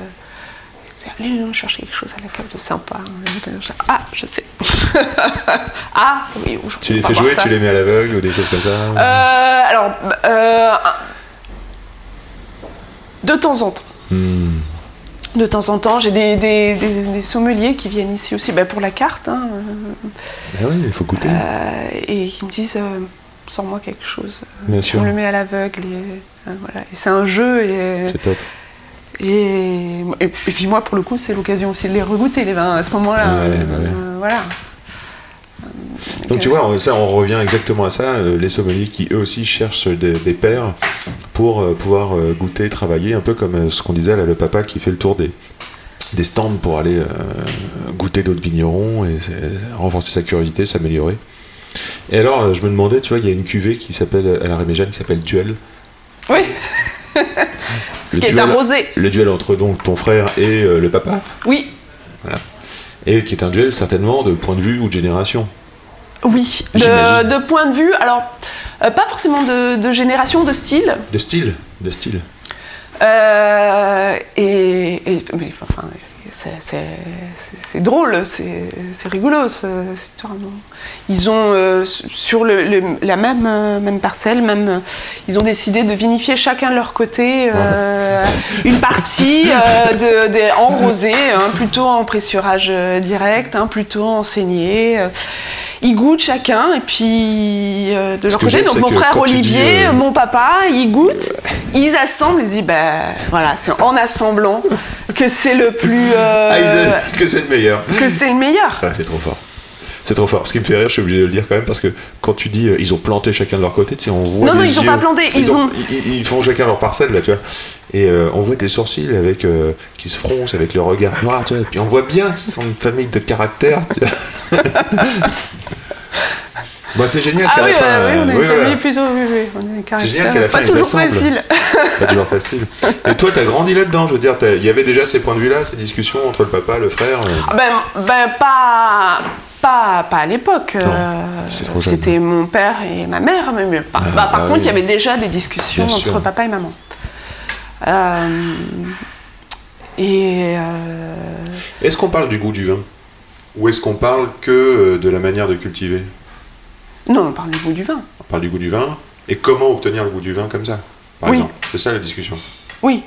c'est allez chercher quelque chose à la cave de sympa. Ah, je sais. [LAUGHS] ah, oui. Tu les fais jouer, tu les mets à l'aveugle ou des choses comme ça euh, Alors, de temps en temps. Hmm de temps en temps. J'ai des, sommeliers qui viennent ici aussi bah, pour la carte. Hein. Ah oui, il faut goûter. Euh, et qui me disent euh, sors-moi quelque chose. Bien sûr. On le met à l'aveugle. Et, euh, voilà. et c'est un jeu. Et, c'est top. Et, et, puis moi, pour le coup, c'est l'occasion aussi de les regoûter, les vins, à ce moment-là. voilà. Donc tu vois, ça, on revient exactement à ça, euh, les sommeliers qui eux aussi cherchent des, des pairs pour euh, pouvoir euh, goûter, travailler, un peu comme ce qu'on disait là, le papa qui fait le tour des, des stands pour aller goûter d'autres vignerons et renforcer sa curiosité, s'améliorer. Et alors, je me demandais, tu vois, il y a une cuvée qui s'appelle, à la Réméjane, qui s'appelle Duel. Oui [LAUGHS] Ce qui est arrosé. Le duel entre donc ton frère et le papa Oui. Voilà. Et qui est un duel certainement de point de vue ou de génération. Oui, de, point de vue, alors euh, pas forcément de, génération, de style. De style, de style. Euh, et, mais enfin, c'est drôle, c'est rigolo cette histoire. Ils ont euh, sur le, la même, même parcelle, même, ils ont décidé de vinifier chacun de leur côté une partie [LAUGHS] de, en rosé, hein, plutôt en pressurage direct, hein, plutôt en saignée ils goûtent chacun, et puis euh, de leur côté, donc mon frère Olivier, euh, mon papa, ils goûtent, ils assemblent, ils disent, ben voilà, c'est en assemblant que c'est le plus. Euh, ah, que c'est le meilleur. Que c'est le meilleur. Ah, c'est trop fort. C'est trop fort. Ce qui me fait rire, je suis obligé de le dire quand même, parce que quand tu dis ils ont planté chacun de leur côté, tu sais, on voit. Non, non, ils n'ont pas planté. Ils, ont... ils, font chacun leur parcelle, là, tu vois. Et on voit tes sourcils avec, qui se froncent avec le regard noir, tu vois. Et puis on voit bien que c'est une famille de caractère, tu vois. [LAUGHS] Bah, c'est génial ah qu'à oui, la fin. oui, on est oui, voilà. plutôt, oui, oui, on est des C'est génial caractères qu'à la fin pas toujours facile. Pas toujours facile. Et toi, t'as grandi là-dedans, je veux dire, il y avait déjà ces points de vue-là, ces discussions entre le papa, le frère. euh, Ah Ben, ben pas, pas, pas à l'époque. euh. C'était mon père et ma mère. Mais, mais par, Ah, bah, par bah contre, oui. il y avait déjà des discussions Bien entre sûr. papa et maman. Euh, et euh, Est-ce qu'on parle du goût du vin Ou est-ce qu'on parle que de la manière de cultiver? Non, on parle du goût du vin. On parle du goût du vin et comment obtenir le goût du vin comme ça, par Oui. exemple. C'est ça la discussion. Oui.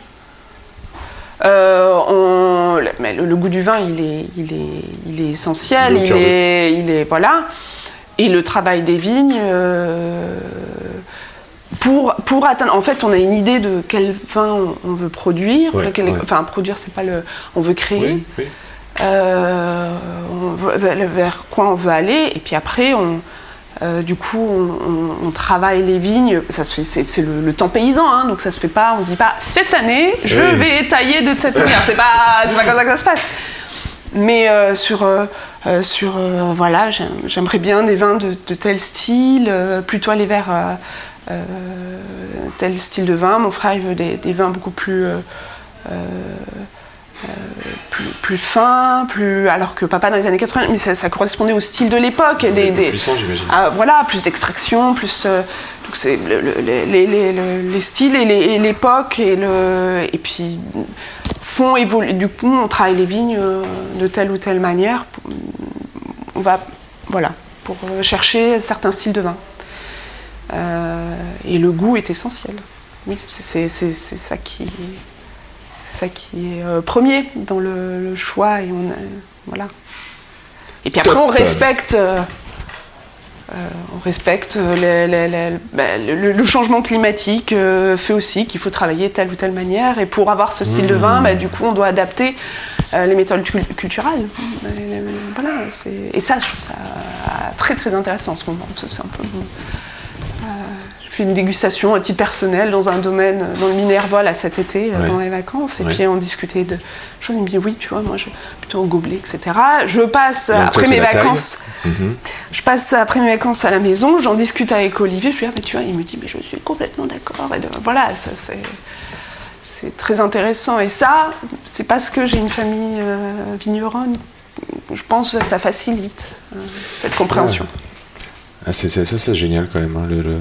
Euh, on- le- mais le, le goût du vin, il est, il est, il est essentiel. Il est Il est, il est voilà. Et le travail des vignes. euh, pour, pour atteindre, en fait, on a une idée de quel vin on, veut produire. Ouais, quel- ouais. Enfin, produire, c'est pas le. On veut créer. Oui, oui. Euh, on veut- vers, vers quoi on veut aller. Et puis après, on, euh, du coup, on, on- on travaille les vignes. Ça se fait, c'est, le, le temps paysan, hein, donc ça se fait pas. On dit pas cette année, je Oui. vais tailler de cette manière. C'est pas, c'est pas comme ça que ça se passe. Mais euh, sur, euh, sur voilà, j'aime- j'aimerais bien des vins de, de tel style, plutôt euh, euh, tel style de vin. Mon frère, il veut des, des vins beaucoup plus, plus, plus fins, plus, alors que papa dans les années 80, mais ça, ça correspondait au style de l'époque. Des, Plus des- puissant, j'imagine. ah, voilà, plus d'extraction, plus. euh, donc c'est le- le- les, les- les- le- les styles et l'époque et, le, et puis font évoluer. Du coup, on travaille les vignes euh, de telle ou telle manière. On va, voilà, pour euh, chercher certains styles de vin. Euh, et le goût est essentiel. Oui, c'est c'est- c'est- c'est ça qui, ça qui est euh, premier dans le, le choix et on, a- voilà. Et puis après, on respecte. euh, euh, on respecte euh, les- les- les- bah, le, le changement climatique euh, fait aussi qu'il faut travailler telle ou telle manière et pour avoir ce style de vin, bah, du coup on doit adapter euh, les méthodes cul- culturelles. Et, euh, voilà, et ça je trouve ça très très intéressant en ce moment. C'est un peu euh, je une dégustation à titre personnel dans un domaine, dans le Minerva là cet été, euh, Ouais. dans les vacances, et Ouais. puis on discutait de choses. Il me dit oui, tu vois, moi je plutôt au gobelet, etc. Je passe Donc, après mes vacances. Mhm. Je passe après mes vacances à la maison, j'en discute avec Olivier, je lui dis, ah, mais tu vois, il me dit, mais je suis complètement d'accord. Et de- voilà, ça c'est. C'est très intéressant. Et ça, c'est parce que j'ai une famille euh, vigneronne. Je pense que ça, ça facilite euh, cette compréhension. Ah, c'est, c'est- ça, c'est génial quand même. hein, le- le-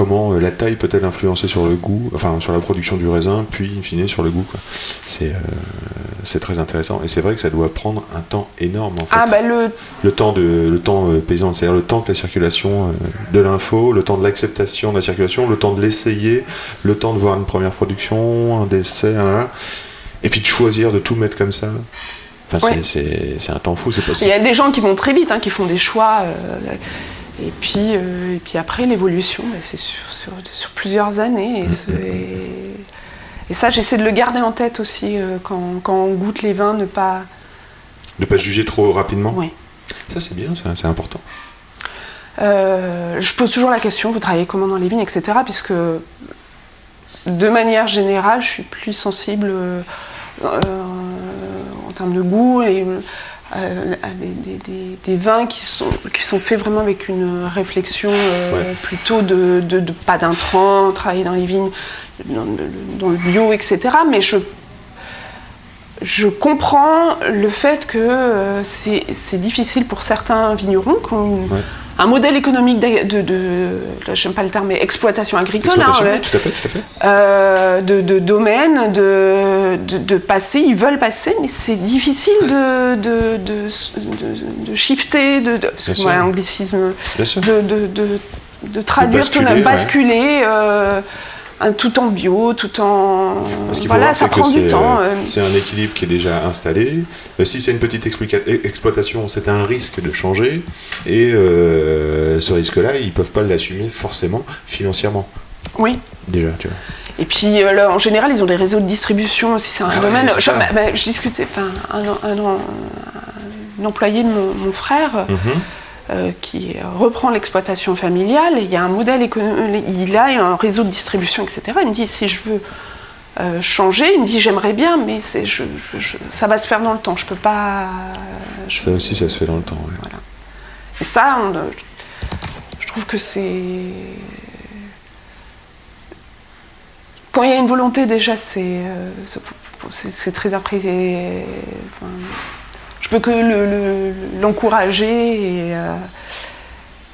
comment euh, la taille peut-elle influencer sur le goût, enfin sur la production du raisin, puis in fine sur le goût. C'est, euh, c'est très intéressant. Et c'est vrai que ça doit prendre un temps énorme en fait. Ah, bah le. Le temps, de, le temps euh, paysan, c'est-à-dire le temps que la circulation euh, de l'info, le temps de l'acceptation de la circulation, le temps de l'essayer, le temps de voir une première production, un décès, un- et puis de choisir de tout mettre comme ça. Enfin, Ouais. c'est, un temps fou, c'est Il possible. y a des gens qui vont très vite, hein, qui font des choix. Et, puis, euh, et puis après, l'évolution, bah, c'est sur, sur- sur plusieurs années. Et, ce- [LAUGHS] et- et ça, j'essaie de le garder en tête aussi euh, quand, quand on goûte les vins, ne pas. De pas juger trop rapidement. Oui. Ça, c'est bien, c'est important. Euh, je pose toujours la question, vous travaillez comment dans les vignes, etc. Puisque de manière générale, je suis plus sensible en termes de goût et euh, à des, des- des- des vins qui sont, qui sont faits vraiment avec une réflexion euh, Ouais. plutôt de, de- de pas d'intrants, travailler dans les vignes, dans, le- dans le bio, etc. Mais je je comprends le fait que euh, c'est c'est difficile pour certains vignerons qui ont une- Ouais. Un modèle économique de, de, de- là, j'aime pas le terme, mais exploitation agricole, hein, Exploitation, le- tout à fait, tout à fait. euh, de, de domaine, de, de, passer, ils veulent passer, mais c'est difficile de, de, de, de, de shifter, de, de, excuse-moi, sûr. anglicisme, Bien sûr. de, de, de, de traduire, tout, basculer, ouais. basculer, euh, tout en bio, tout en... Voilà, ça prend du temps. euh, euh, C'est un équilibre qui est déjà installé. Euh, si c'est une petite e- exploitation, c'est un risque de changer. Et euh, ce risque-là, ils peuvent pas l'assumer forcément financièrement. oui. Déjà, tu vois. Et puis, euh, là, en général, ils ont des réseaux de distribution aussi. C'est un Ah domaine. je, ça. bah, bah, je discutais, enfin, un, un- un- un employé de mon, mon frère Mhm. Qui reprend l'exploitation familiale. Il y a un modèle économique, il a un réseau de distribution, etc. Il me dit si je veux euh, changer, il me dit j'aimerais bien, mais c'est, je, je- je- ça va se faire dans le temps. Je peux pas. je- Ça aussi, ça se fait dans le temps. ouais. et ça, on, euh, je trouve que c'est. Quand il y a une volonté, déjà, c'est euh, c'est très apprécié. Enfin, je peux que l'encourager et, euh,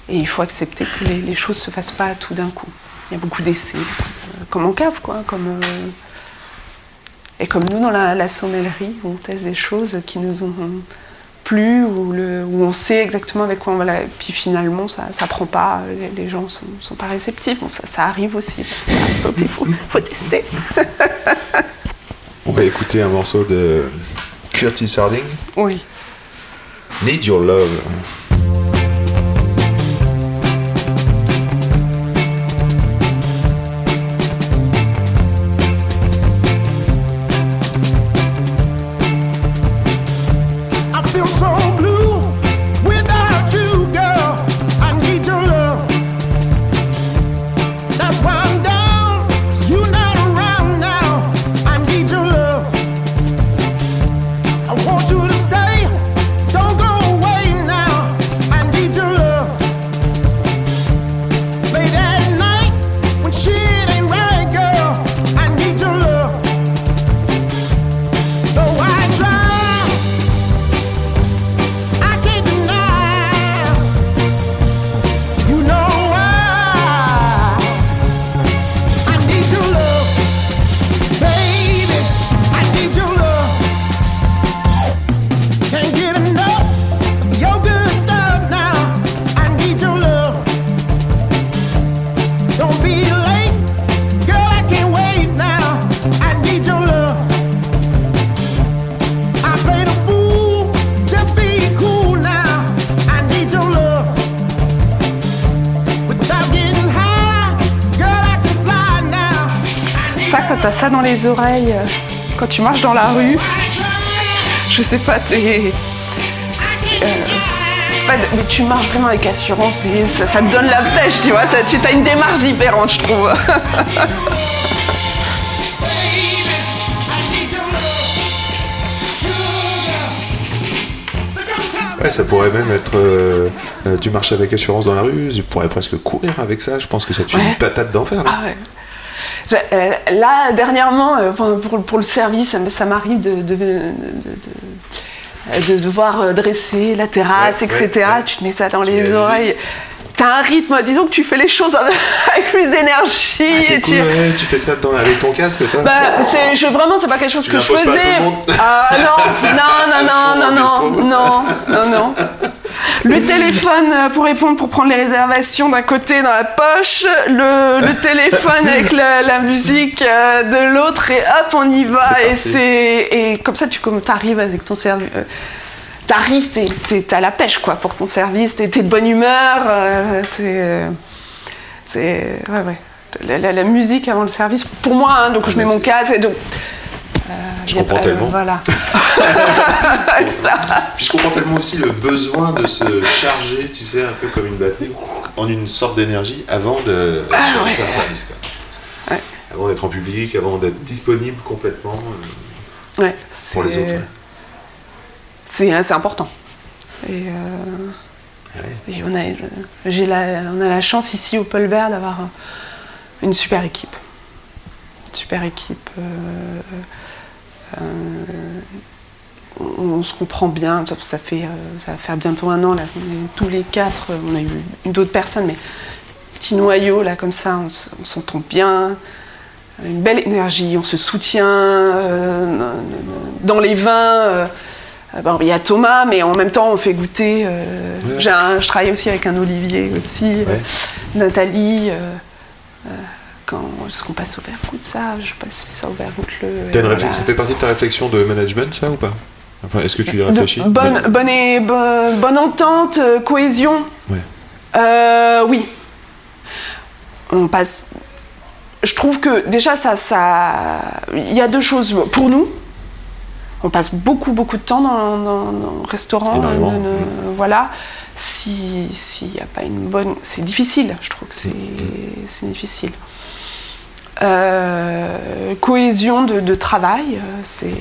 et, il faut accepter que les, choses ne se fassent pas tout d'un coup. Il y a beaucoup d'essais, euh, comme en cave, quoi. Comme, et comme nous, dans la, la sommellerie, on teste des choses qui nous ont plus, où, où on sait exactement avec quoi on va Et puis finalement, ça ne prend pas, les, gens sont, sont pas réceptifs. Bon, ça, ça arrive aussi. Il faut, faut tester. [LAUGHS] on va écouter un morceau de Curtis Harding. Oui. Need Your Love. Les oreilles euh, quand tu marches dans la rue. Je sais pas, t'es. Euh, pas, mais tu marches vraiment avec assurance, ça, ça, te donne la pêche, tu vois, ça, tu as une démarche différente, je trouve. [LAUGHS] Ouais, ça pourrait même être. Euh, tu marches avec assurance dans la rue, tu pourrais presque courir avec ça. Je pense que ça te fait une patate d'enfer. Ah ouais. Euh, là, dernièrement, euh, pour, le service, ça m'arrive de, de, devoir euh, dresser la terrasse, etc. Tu te mets ça dans les oreilles. T'as un rythme, disons que tu fais les choses avec plus d'énergie. Ah, tu... tu... fais ça avec ton casque, toi bah, je, Vraiment, c'est pas quelque chose que je faisais. Ah [LAUGHS] non, non, non, non, non, non, non, non. Le téléphone euh, pour répondre, pour prendre les réservations d'un côté dans la poche, le, [LAUGHS] téléphone avec la, musique euh, de l'autre et hop, on y va. Et, c'est, et comme ça, tu arrives avec ton service. Euh, t'arrives, t'es, à la pêche quoi pour ton service, t'es, de bonne humeur. c'est ouais ouais. La, musique avant le service, pour moi, hein, donc je mets mon casque et donc je comprends tellement. Voilà. [LAUGHS] [LAUGHS] ça. Je comprends tellement aussi le besoin de se charger, tu sais, un peu comme une batterie, en une sorte d'énergie avant de, ah, faire le service. Quoi. Avant d'être en public, avant d'être disponible complètement euh, pour les autres. C'est important. Et, euh, et on, a, la, on a la chance ici au Paul Vert d'avoir une super équipe. Une super équipe. Euh, euh, on, se comprend bien, ça, fait, euh, ça va faire bientôt un an, là, tous les quatre, on a eu d'autres personnes, mais petit noyau, là, comme ça, on, s'entend bien, une belle énergie, on se soutient euh, dans les vins. il y a Thomas, mais en même temps, on fait goûter. je travaille aussi avec un Olivier aussi, Nathalie quand est-ce qu'on passe au verre ça Je passe ça au verre le. Ça fait partie de ta réflexion de management, ça ou pas? Enfin, est-ce que tu y réfléchis bonne, bonne, et, bonne, entente, euh, cohésion. Ouais. Euh, oui. On passe. Je trouve que déjà ça, ça, il y a deux choses pour nous. On passe beaucoup, beaucoup de temps dans, le restaurant. Euh, voilà. S'il n'y a pas une bonne, c'est difficile. Je trouve que c'est mm. difficile. Euh, cohésion de, travail, c'est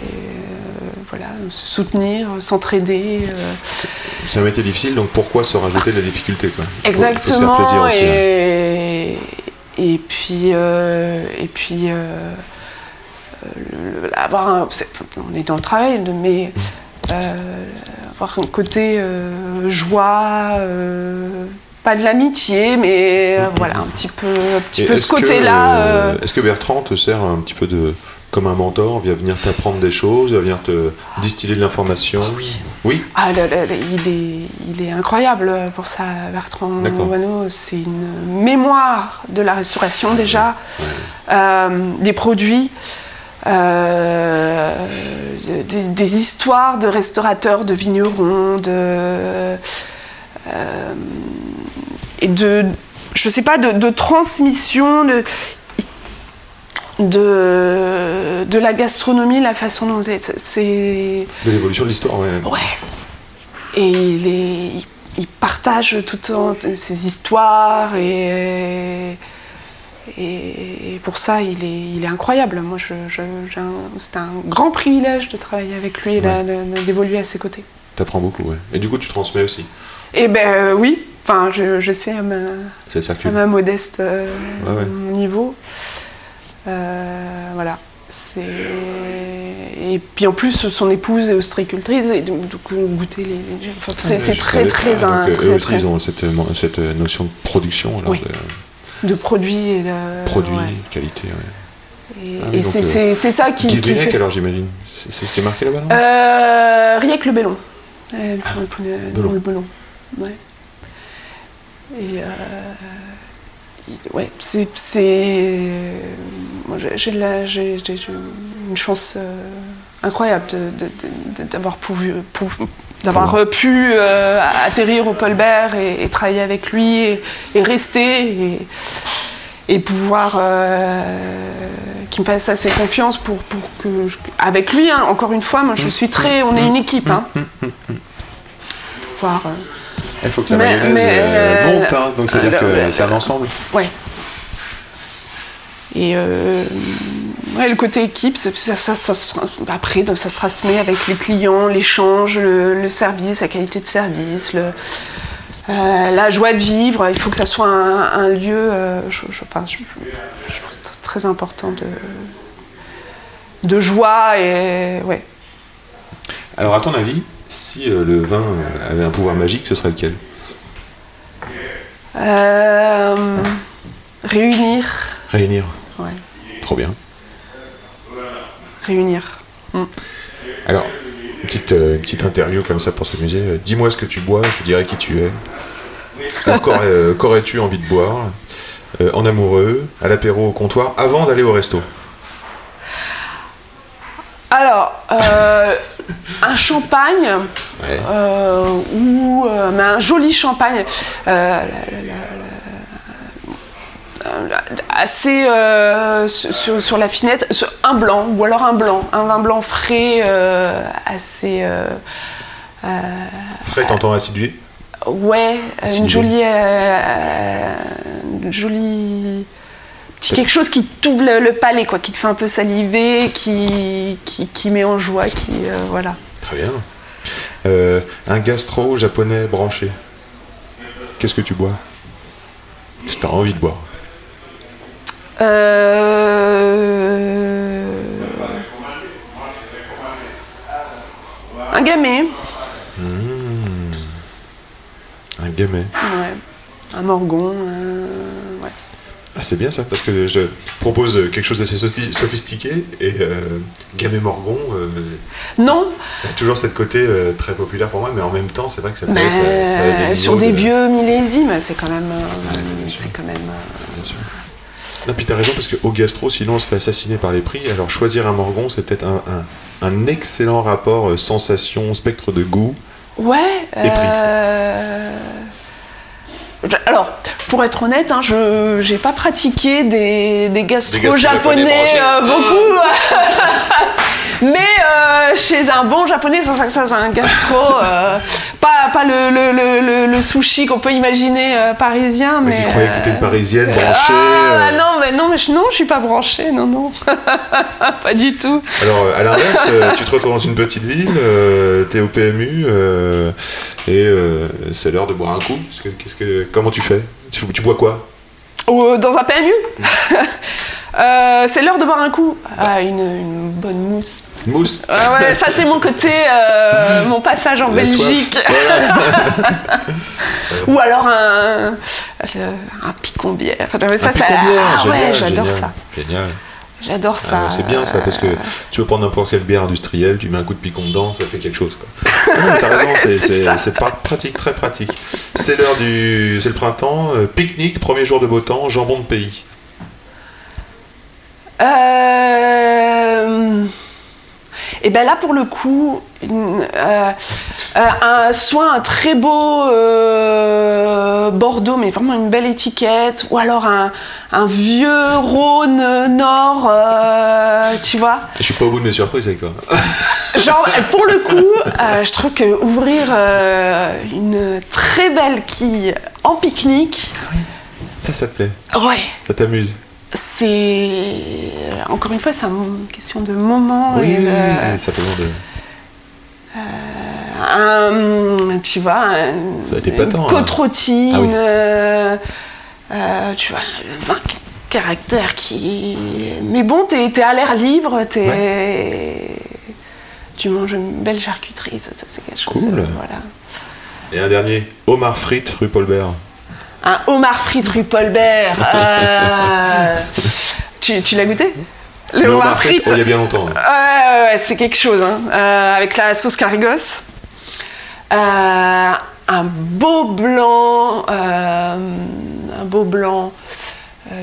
voilà, se soutenir, s'entraider. C'est un métier difficile, donc pourquoi se rajouter de la difficulté quoi? Exactement. Faut, se faire plaisir aussi, et, hein. et puis, et puis avoir un, on est dans le travail, mais avoir un côté joie pas de l'amitié, mais euh, voilà, un petit peu, un petit peu ce côté-là. Euh, euh, est-ce que Bertrand te sert un petit peu de comme un mentor, vient venir t'apprendre des choses, vient venir te distiller de l'information ah Oui. Oui ah, il, est, il est incroyable pour ça, Bertrand Wano. C'est une mémoire de la restauration déjà, des produits. des, histoires de restaurateurs, de vignerons, de, et de, je sais pas, de, transmission de, de, de, la gastronomie, la façon dont c'est. De l'évolution de l'histoire, ouais. Ouais. Et il, est, il, partage toutes ces histoires et. Et pour ça, il est, il est incroyable. Moi, je, c'est un grand privilège de travailler avec lui et d'évoluer à ses côtés. T'apprends beaucoup, ouais. Et du coup, tu transmets aussi Eh ben oui, Enfin, je, sais à ma, à ma modeste euh, niveau. Euh, voilà. Et puis en plus, son épouse est ostréicultrice, et donc, goûter les. Enfin, c'est très, très, ah, donc, Eux aussi, ils ont cette, cette, notion de production. Alors, de... de... produits et de. Produits, qualité, Et, ah c'est ça qui. Guy qui fait... alors, j'imagine C'est ce qui est marqué là-bas euh, Riec le Bellon. Ah, le, le, le Bellon. Ouais. Et euh, ouais, c'est. J'ai une chance euh, incroyable d'avoir pu, d'avoir pu euh, atterrir au Paul et, et, travailler avec lui et, rester et, pouvoir qu'il me fasse assez confiance pour, pour que avec lui hein, encore une fois moi je suis très on est une équipe hein. Voir, il faut que la mayonnaise euh, monte, hein, donc c'est-à-dire que c'est un ensemble. Ouais. Et euh, le côté équipe, ça, ça, ça, après, ça se transmet avec les clients, l'échange, le, service, la qualité de service, le, euh, la joie de vivre. Il faut que ça soit un, lieu, je, enfin, je, trouve très important de, de joie et ouais. Alors, à ton avis, si euh, le vin euh, avait un pouvoir magique, ce serait lequel? Euh, Réunir. Réunir Ouais. Trop bien. Réunir. Mm. Alors, une petite, petite interview comme ça pour s'amuser. Dis-moi ce que tu bois, je dirai qui tu es. qu'aurais-tu envie de boire? En amoureux, à l'apéro au comptoir, avant d'aller au resto? Alors, un champagne euh, ou euh, mais un joli champagne euh, assez sur, la finette, un blanc ou alors un blanc, un vin blanc frais assez frais, t'entends acidulé Ouais, une jolie, une jolie quelque chose qui t'ouvre le, palais, quoi, qui te fait un peu saliver, qui, qui, met en joie, qui. Euh, voilà. Très bien. Euh, un gastro japonais branché. Qu'est-ce que tu bois? Qu'est-ce que tu as envie de boire? Euh... Un gamay. Mmh. Un gamay. Ouais. Un morgon. Ouais. C'est bien ça, parce que je propose quelque chose d'assez sophistiqué et euh, Gamay Morgon. Euh, non Ça a toujours cette côté euh, très populaire pour moi, mais en même temps, c'est vrai que ça peut être. Ça sur des vieux millésimes, c'est quand même. c'est quand même. Bien sûr. Non, puis t'as raison, parce qu'au gastro, sinon on se fait assassiner par les prix. Alors choisir un Morgon, c'est peut-être un, un, excellent rapport sensation, spectre de goût. Ouais. Et prix. Alors, pour être honnête, hein, je n'ai pas pratiqué des, des gastro japonais, euh, beaucoup. [LAUGHS] Mais euh, chez un bon japonais, c'est un gastro, euh, pas, pas le, le, le, sushi qu'on peut imaginer euh, parisien, mais. mais croyais que t'étais une parisienne branchée. Ah, non, mais non, mais je, non, je suis pas branchée, non, non, [LAUGHS] pas du tout. Alors, à l'inverse, tu te retrouves dans une petite ville, t'es au PMU et c'est l'heure de boire un coup. Qu'est-ce que, comment tu fais? Tu, tu bois quoi? Dans un PMU [LAUGHS] C'est l'heure de boire un coup. Ah, une, une bonne mousse Mousse. Ah ouais, ça c'est mon côté, euh, mon passage en Belgique. [LAUGHS] Ou alors un, un picon bière. Ça, un ça, ah, ouais, j'adore ça. Génial. J'adore ça. Ah, c'est bien ça, parce que tu veux prendre n'importe quelle bière industrielle, tu mets un coup de picon dedans, ça fait quelque chose. [LAUGHS] T'as raison, c'est pratique, très pratique. C'est l'heure du. C'est le printemps, euh, pique-nique, premier jour de beau temps, jambon de pays. Euh. Et bien là, pour le coup, euh, euh, soit un très beau euh, Bordeaux, mais vraiment une belle étiquette, ou alors un, vieux Rhône Nord, tu vois. Je suis pas au bout de mes surprises avec toi. [LAUGHS] Genre, pour le coup, je trouve que ouvrir une très belle quille en pique-nique. Ça, ça te plaît Ouais. Ça t'amuse c'est encore une fois c'est une question de moment oui, et ça de euh, tu vois un, une hein. côte rôtie ah euh, euh, tu vois le vin caractère qui mais bon t'es es à l'air libre t'es tu manges une belle charcuterie ça, ça c'est quelque chose cool. voilà. Et un dernier homard frites rue Paulbert un homard frit rue Paulbert. Euh, tu, tu l'as goûté? Le, homard frit? oh, Il y a bien longtemps. Ouais, c'est quelque chose. Hein. Euh, avec la sauce carigos. Euh, un beau blanc. un beau blanc.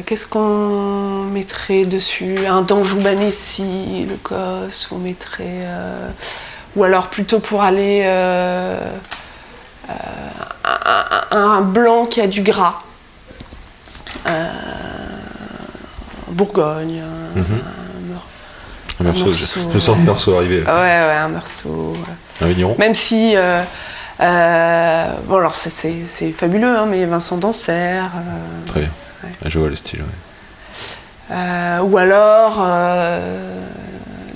Qu'est-ce qu'on mettrait dessus? Un Danjou Banessi, le cos, on mettrait. ou alors plutôt pour aller un, blanc qui a du gras. Euh, Bourgogne. Un, mhm. morceau, je, sens le morceau arriver. Là. Ouais, ouais, un morceau. Un vigneron Même si. Euh, euh, bon, alors c'est fabuleux, hein, mais Vincent Dancer. Très bien. Je vois le style, ou alors.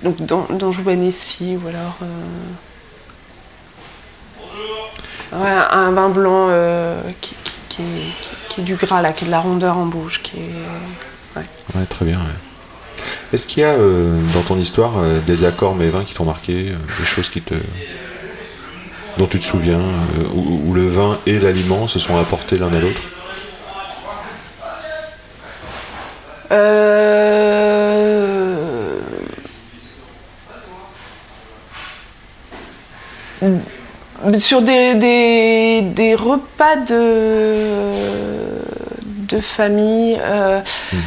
donc, dans, dans ou alors. Ouais, un vin blanc euh, qui, est, du gras, là, qui est de la rondeur en bouche. Qui est... ouais. très bien. Est-ce qu'il y a euh, dans ton histoire euh, des accords mais vins qui t'ont marqué, des choses qui te dont tu te souviens, où, le vin et l'aliment se sont apportés l'un à l'autre? Sur des, des, repas de, de famille, euh, mhm.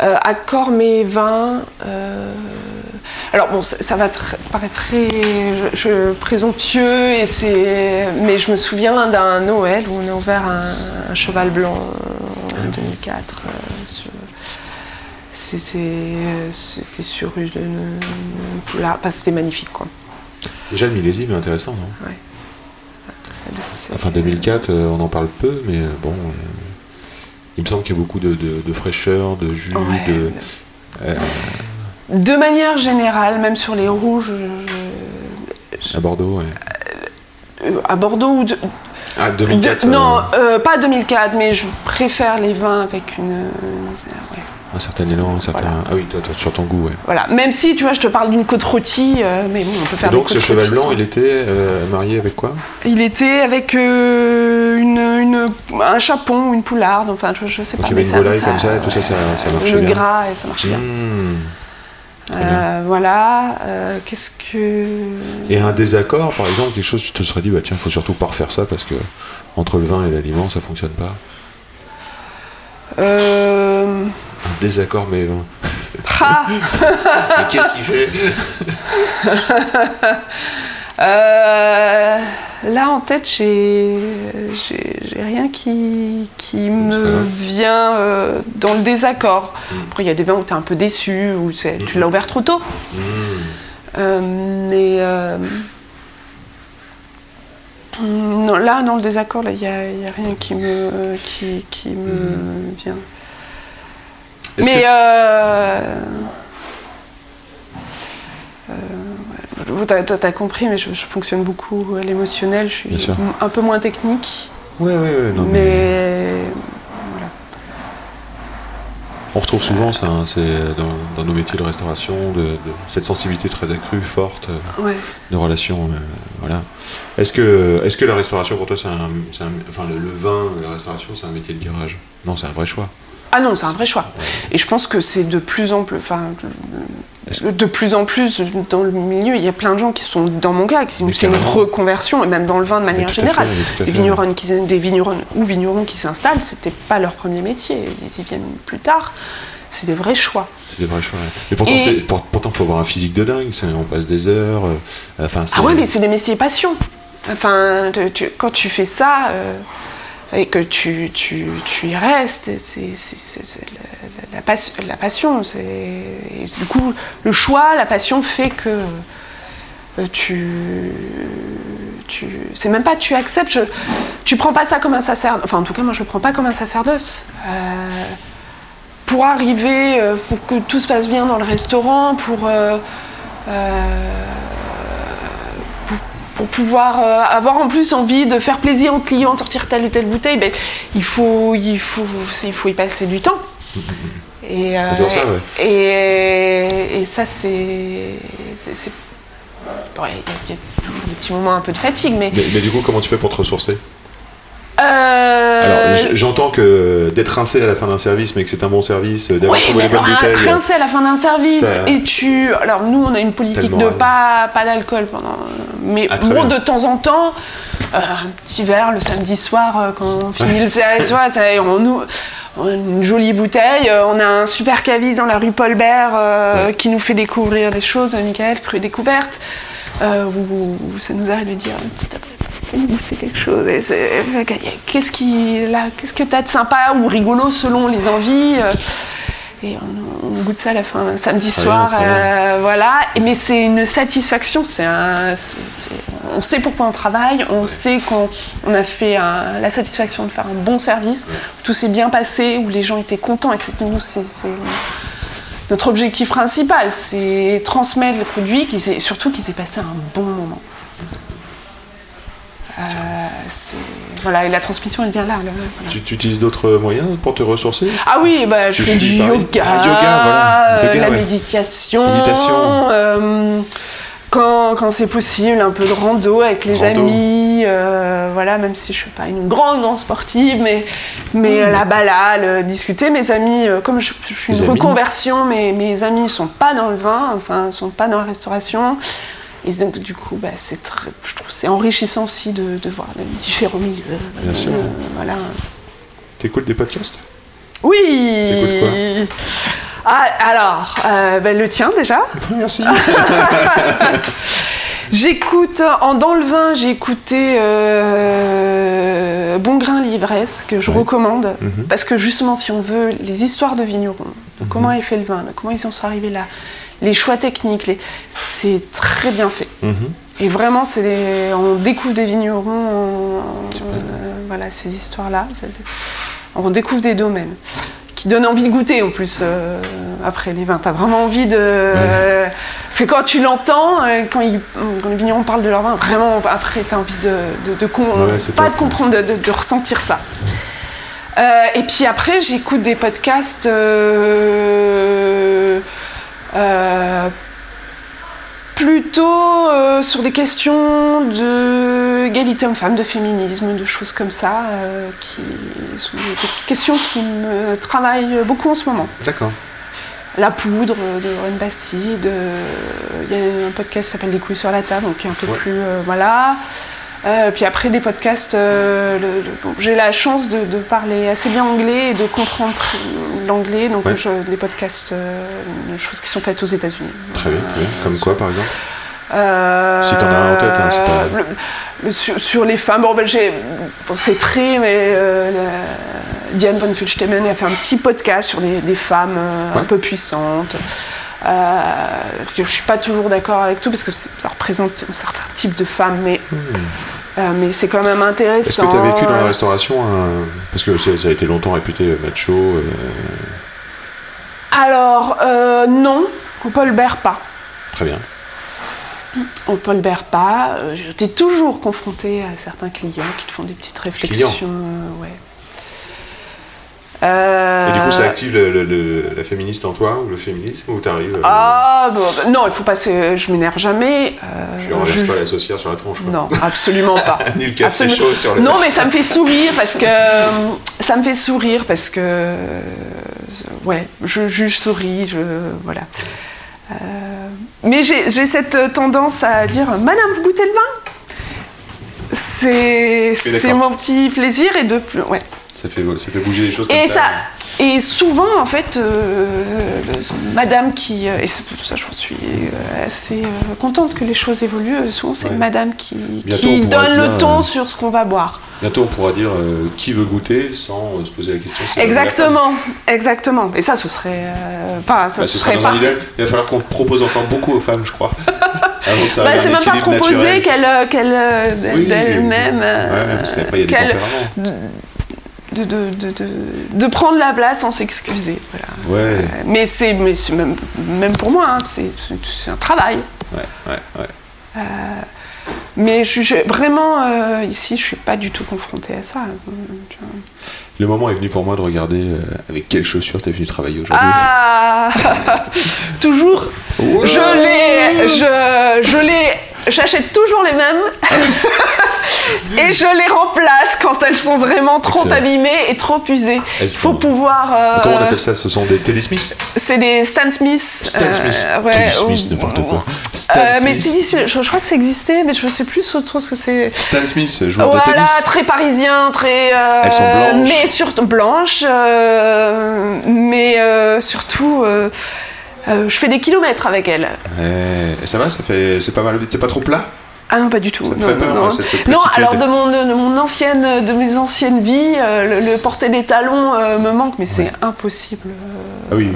euh, accord mes vins. Euh, alors bon, ça, va paraître très je, présomptueux, et mais je me souviens d'un Noël où on a ouvert un, cheval blanc en 2004. c'était sur une, c'était magnifique quoi. Déjà le millésime est intéressant, non? Enfin 2004, euh, on en parle peu, mais euh, bon, euh, il me semble qu'il y a beaucoup de, fraîcheur, de jus, de. de manière générale, même sur les rouges. À Bordeaux, ouais. à Bordeaux ou de, ah, 2004 Non, pas 2004, mais je préfère les vins avec une un certain élan, un certain. Ah oui, toi, sur ton goût, ouais. Voilà. Même si, tu vois, je te parle d'une côte rôtie, euh, mais bon, on peut faire. Et donc, ce cheval blanc, il était euh, marié avec quoi? Il était avec euh, une, un chapon, une poularde, enfin, je, je sais donc pas. Il y avait une volaille comme ça, et tout ça, ça, ça marchait le bien. Le gras, et ça marchait bien. Mmh. voilà, qu'est-ce que. Et un désaccord, par exemple, quelque chose, tu te serais dit, bah tiens, il faut surtout pas refaire ça parce que entre le vin et l'aliment, ça fonctionne pas. Euh désaccord mais bon. [LAUGHS] mais qu'est-ce qu'il fait? [LAUGHS] Euh, Là en tête, j'ai rien qui, qui me vient euh, dans le désaccord. Mm. Après, il y a des vins où tu es un peu déçu, ou tu mm. l'as ouvert trop tôt. Mm. Euh, mais Non, là, dans le désaccord, il n'y a, rien qui me, qui, qui me vient. Mais euh, euh, t'as as compris, mais je, fonctionne beaucoup à l'émotionnel. Je suis un peu moins technique. Oui, oui, oui. Non, mais on retrouve souvent ça, hein, c'est dans, nos métiers de restauration, de, cette sensibilité très accrue, forte, euh, de relations. Euh, voilà. Est-ce que, est que la restauration pour toi, c'est un, enfin le, vin, la restauration, c'est un métier de garage? Non, c'est un vrai choix. Ah non, c'est un vrai choix. Et je pense que c'est de plus en plus, enfin, de plus en plus dans le milieu, il y a plein de gens qui sont dans mon cas, qui c'est une reconversion, et même dans le vin de manière générale. des vignerons, qui, des vignerons ou vignerons qui s'installent, c'était pas leur premier métier, ils y viennent plus tard. C'est des vrais choix. C'est des vrais choix. Et pourtant, il pourtant, faut avoir un physique de dingue. On passe des heures. Euh, enfin, ah ouais, mais c'est des métiers passion. Enfin, quand tu fais ça. Euh, et que tu, tu, tu y restes. C'est la, la, la, passion. Et du coup, le choix, la passion fait que euh, tu. tu c'est même pas tu acceptes, je, tu prends pas ça comme un sacerdoce. Enfin, en tout cas, moi, je le prends pas comme un sacerdoce. Euh, pour arriver, euh, pour que tout se passe bien dans le restaurant, pour pour pouvoir euh, avoir en plus envie de faire plaisir aux clients, de sortir telle ou telle bouteille, ben, il, faut, il, faut, il faut y passer du temps. [LAUGHS] Et, euh, ça, et, et, ça, c'est. Il y, a des petits moments un peu de fatigue, mais... mais. du coup, comment tu fais pour te ressourcer? Euh, Alors, j'entends que d'être rincé à la fin d'un service, mais que c'est un bon service, d'avoir trouvé les bonnes bouteilles. Rincé à la fin d'un service, et tu. Alors, nous, on a une politique de pas, pas d'alcool pendant. Mais ah, bon, de temps en temps, euh, un petit verre le samedi soir, euh, quand on finit le service, tu vois, ça, on nous une jolie bouteille. On a un super caviste dans la rue Paul Bert qui nous fait découvrir des choses, Michael, cru découverte. où, ça nous arrive de dire petit après goûter quelque chose. Qu'est-ce qui, là, qu'est-ce que t'as de sympa ou rigolo selon les envies euh, Et on, goûte ça à la fin, samedi ah soir, euh, voilà. Mais c'est une satisfaction. C'est un, on sait pourquoi on travaille, on sait qu'on on a fait la satisfaction de faire un bon service, où tout s'est bien passé, où les gens étaient contents. Et c'est nous, c'est notre objectif principal, c'est transmettre les produits, surtout qu'ils aient passé un bon moment. Euh, voilà, et la transmission, elle vient là. Tu, utilises d'autres moyens pour te ressourcer? Ah oui, bah, je fais du yoga, ah, euh, la méditation. Euh, quand, quand c'est possible, un peu de rando avec les amis, voilà, même si je ne suis pas une grande, grande sportive, mais, mais la balade, discuter. Mes amis, comme je, suis une reconversion, mais mes amis ne sont pas dans le vin, enfin, ne sont pas dans la restauration. Et donc, du coup, bah, c'est je trouve c'est enrichissant aussi de, de, voir les différents milieux. Bien sûr. Euh, voilà. T'écoutes des podcasts? Oui T'écoutes quoi? Ah, alors, euh, ben, le tien déjà. Merci. [LAUGHS] J'écoute, en dans le vin, j'ai écouté euh, Bon Grain l'ivresse, que je recommande, mhm. parce que justement, si on veut, les histoires de vignerons, de comment est fait le vin, comment ils en sont arrivés là, les choix techniques, les... c'est très bien fait. Mhm. Et vraiment, c'est on découvre des vignerons, euh, voilà, ces histoires-là. On découvve des domaines qui donnent envie de goûter en plus euh, après les vins. T'as vraiment envie de. C'est quand tu l'entends, euh, quand, les vignerons parlent de leur vin, vraiment après t'as envie de, de, pas de comprendre, de, ressentir ça. et puis après, j'écoute des podcasts. Euh, plutôt euh, sur des questions d'égalité homme-femme, de féminisme, de choses comme ça, euh, qui sont des questions qui me travaillent beaucoup en ce moment. D'accord. La poudre de Lorraine Bastide, il y a un podcast qui s'appelle Les couilles sur la table, donc un peu plus. voilà. Euh, puis après des podcasts, euh, j'ai la chance de, parler assez bien anglais et de comprendre l'anglais, donc les podcasts, euh, choses qui sont faites aux États-Unis. Très bien, comme quoi par exemple Si t'en as un en tête, hein, pas... sur, les femmes, bon, ben, c'est très, mais Diane von Fulstemen a fait un petit podcast sur les, femmes un peu puissantes. Je je suis pas toujours d'accord avec tout parce que ça représente un certain type de femmes, mais hmm. mais c'est quand même intéressant. Est-ce que tu as vécu dans la restauration Parce que ça a été longtemps réputé macho. Alors, non, au Paul Bert pas. Très bien. Au Paul Bert pas. J'étais toujours confrontée à certains clients qui te font des petites réflexions. ouais. Euh, Et du coup, ça active le, la féministe en toi ou le féminisme ou t'arrives Ah bah, non, il faut pas. Je m'énerve jamais. Euh, je renverse pas la saucière sur la tronche. Quoi. Non, absolument pas. [LAUGHS] Ni le café chaud sur le. Non, mais ça me fait sourire parce que ça me fait sourire parce que ouais, je, je souris, je voilà. Euh, mais j'ai cette tendance à dire Madame, vous goûtez le vin? C'est mon petit plaisir et de plus. Ouais ça fait, ça fait bouger les choses comme et ça. Et souvent, en fait, euh, madame qui. Euh, et c'est pour ça je suis euh, assez contente que les choses évoluent. Souvent, c'est madame qui, qui donne le ton sur ce qu'on va boire. Bientôt, on pourra dire qui veut goûter sans se poser la question. exactement, exactement. Et ça, ce serait. Enfin, ça, bah, ce serait pas. Il va falloir qu'on propose encore beaucoup aux femmes, je crois. [LAUGHS] Avant que ça bah, c'est même pas proposer qu'elle qu'elle d'elle-même. Ouais, parce qu'après, il y a des tempéraments de, de, de, de, prendre la place sans s'excuser. Voilà. Ouais. Euh, mais c'est même, même pour moi, hein, c'est un travail. Ouais, ouais, ouais. Euh, mais je, vraiment, euh, ici, je suis pas du tout confrontée à ça. Le moment est venu pour moi de regarder avec quelles chaussures tu es venu travailler aujourd'hui. Ah [LAUGHS] Toujours Je l'ai. Je, je l'ai J'achète toujours les mêmes [LAUGHS] et je les remplace quand elles sont vraiment trop abîmées et trop usées. Il faut pouvoir. Euh, Comment on appelle ça? Ce sont des Teddy Smith C'est des Stan Smith. Stan Smith. Euh, ouais, Teddy Smith, n'importe quoi. Stan euh, Smith. Mais Teddy Smith, je, crois que ça existait, mais je ne sais plus trop ce que c'est. Stan Smith, joueur voilà, de tennis. très parisien, très. Elles sont blanches. Mais surtout blanches, mais surtout. Euh, je fais des kilomètres avec elle. Et ça va, ça fait, c'est pas mal, c'est pas trop plat? Ah non, pas du tout. Non, non, non. non alors de mon, de mon ancienne, de mes anciennes vies, euh, le, porter des talons euh, me manque, mais c'est impossible. ah oui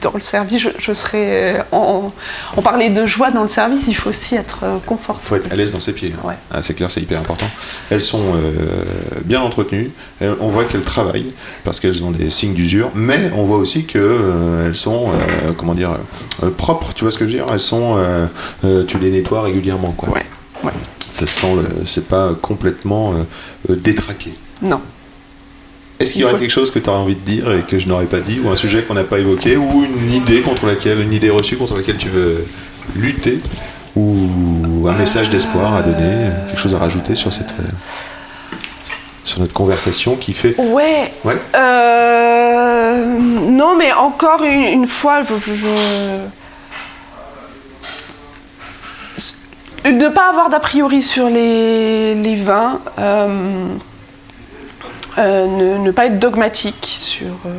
dans le service, je, serais. On, on, parlait de joie dans le service, il faut aussi être euh, confortable. Il faut être à l'aise dans ses pieds. Hein. Ah, c'est clair, c'est hyper important. Elles sont euh, bien entretenues, on voit qu'elles travaillent parce qu'elles ont des signes d'usure, mais on voit aussi qu'elles euh, sont, comment dire, propres, tu vois ce que je veux dire? Elles sont. tu les nettoies régulièrement, quoi. Ouais, ouais. Ça sent, c'est pas complètement détraqué. Non. Est-ce qu'il y aurait quelque chose que tu aurais envie de dire et que je n'aurais pas dit, ou un sujet qu'on n'a pas évoqué, ou une idée contre laquelle, une idée reçue contre laquelle tu veux lutter, ou un message d'espoir à donner, quelque chose à rajouter sur cette euh, sur notre conversation qui fait. Ouais. Ouais. Euh, non, mais encore une, fois, je, je... ne pas avoir d'a priori sur les, les vins. Euh, euh, ne, pas être dogmatique sur. Euh,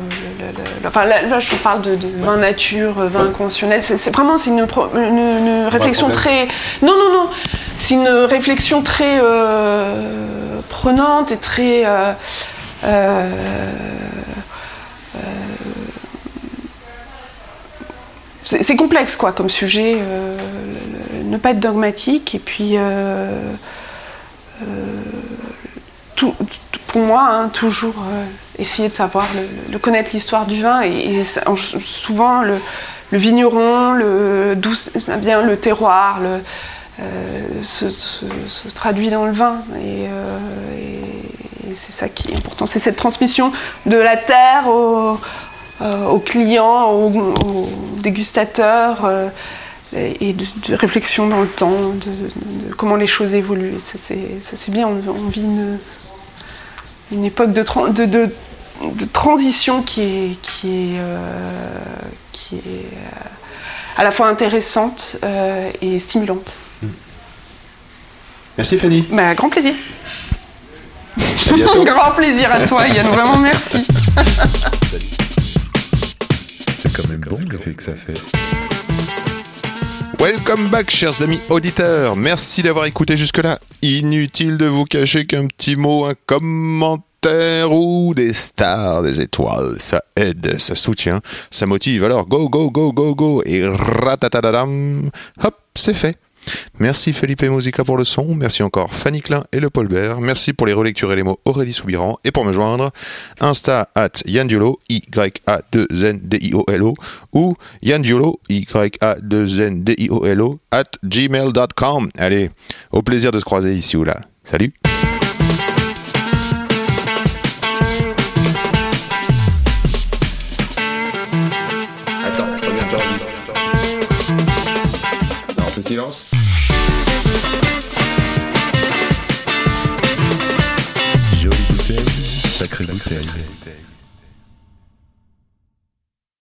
le, enfin, là, je parle de, vin nature, euh, vin conventionnel. C'est vraiment c'est une, une, réflexion très. Non, non, non. C'est une réflexion très prenante et très. c'est complexe quoi comme sujet. ne pas être dogmatique et puis tout, pour moi, hein, toujours euh, essayer de savoir, le, connaître l'histoire du vin et, souvent le, vigneron, vient, le terroir, le, euh, se, traduit dans le vin euh, et, c'est ça qui est important. C'est cette transmission de la terre aux, clients, aux, dégustateurs et de, réflexion dans le temps, de, comment les choses évoluent. Ça c'est bien, on vit une une époque de, de, de, transition qui est, qui est, euh, qui est euh, à la fois intéressante euh, et stimulante. Merci Fanny. Bah, grand plaisir. À bientôt. [LAUGHS] grand plaisir à toi Yann, vraiment merci. C'est quand même bon le que ça fait. Welcome back, chers amis auditeurs. Merci d'avoir écouté jusque-là. Inutile de vous cacher qu'un petit mot, un commentaire ou des stars, des étoiles, ça aide, ça soutient, ça motive. Alors go, go, go, go, go. Et ratatadam, hop, c'est fait. Merci Felipe Musica pour le son, merci encore Fanny Klein et le Paulbert, merci pour les relectures et les mots Aurélie Soubiran, et pour me joindre, Insta at Yandiolo, Y-A-2-N-D-I-O-L-O, ou Yandiolo, Y-A-2-N-D-I-O-L-O, at gmail.com. Allez, au plaisir de se croiser ici ou là. Salut silence. Jolie bouteille, sacrée bouteille.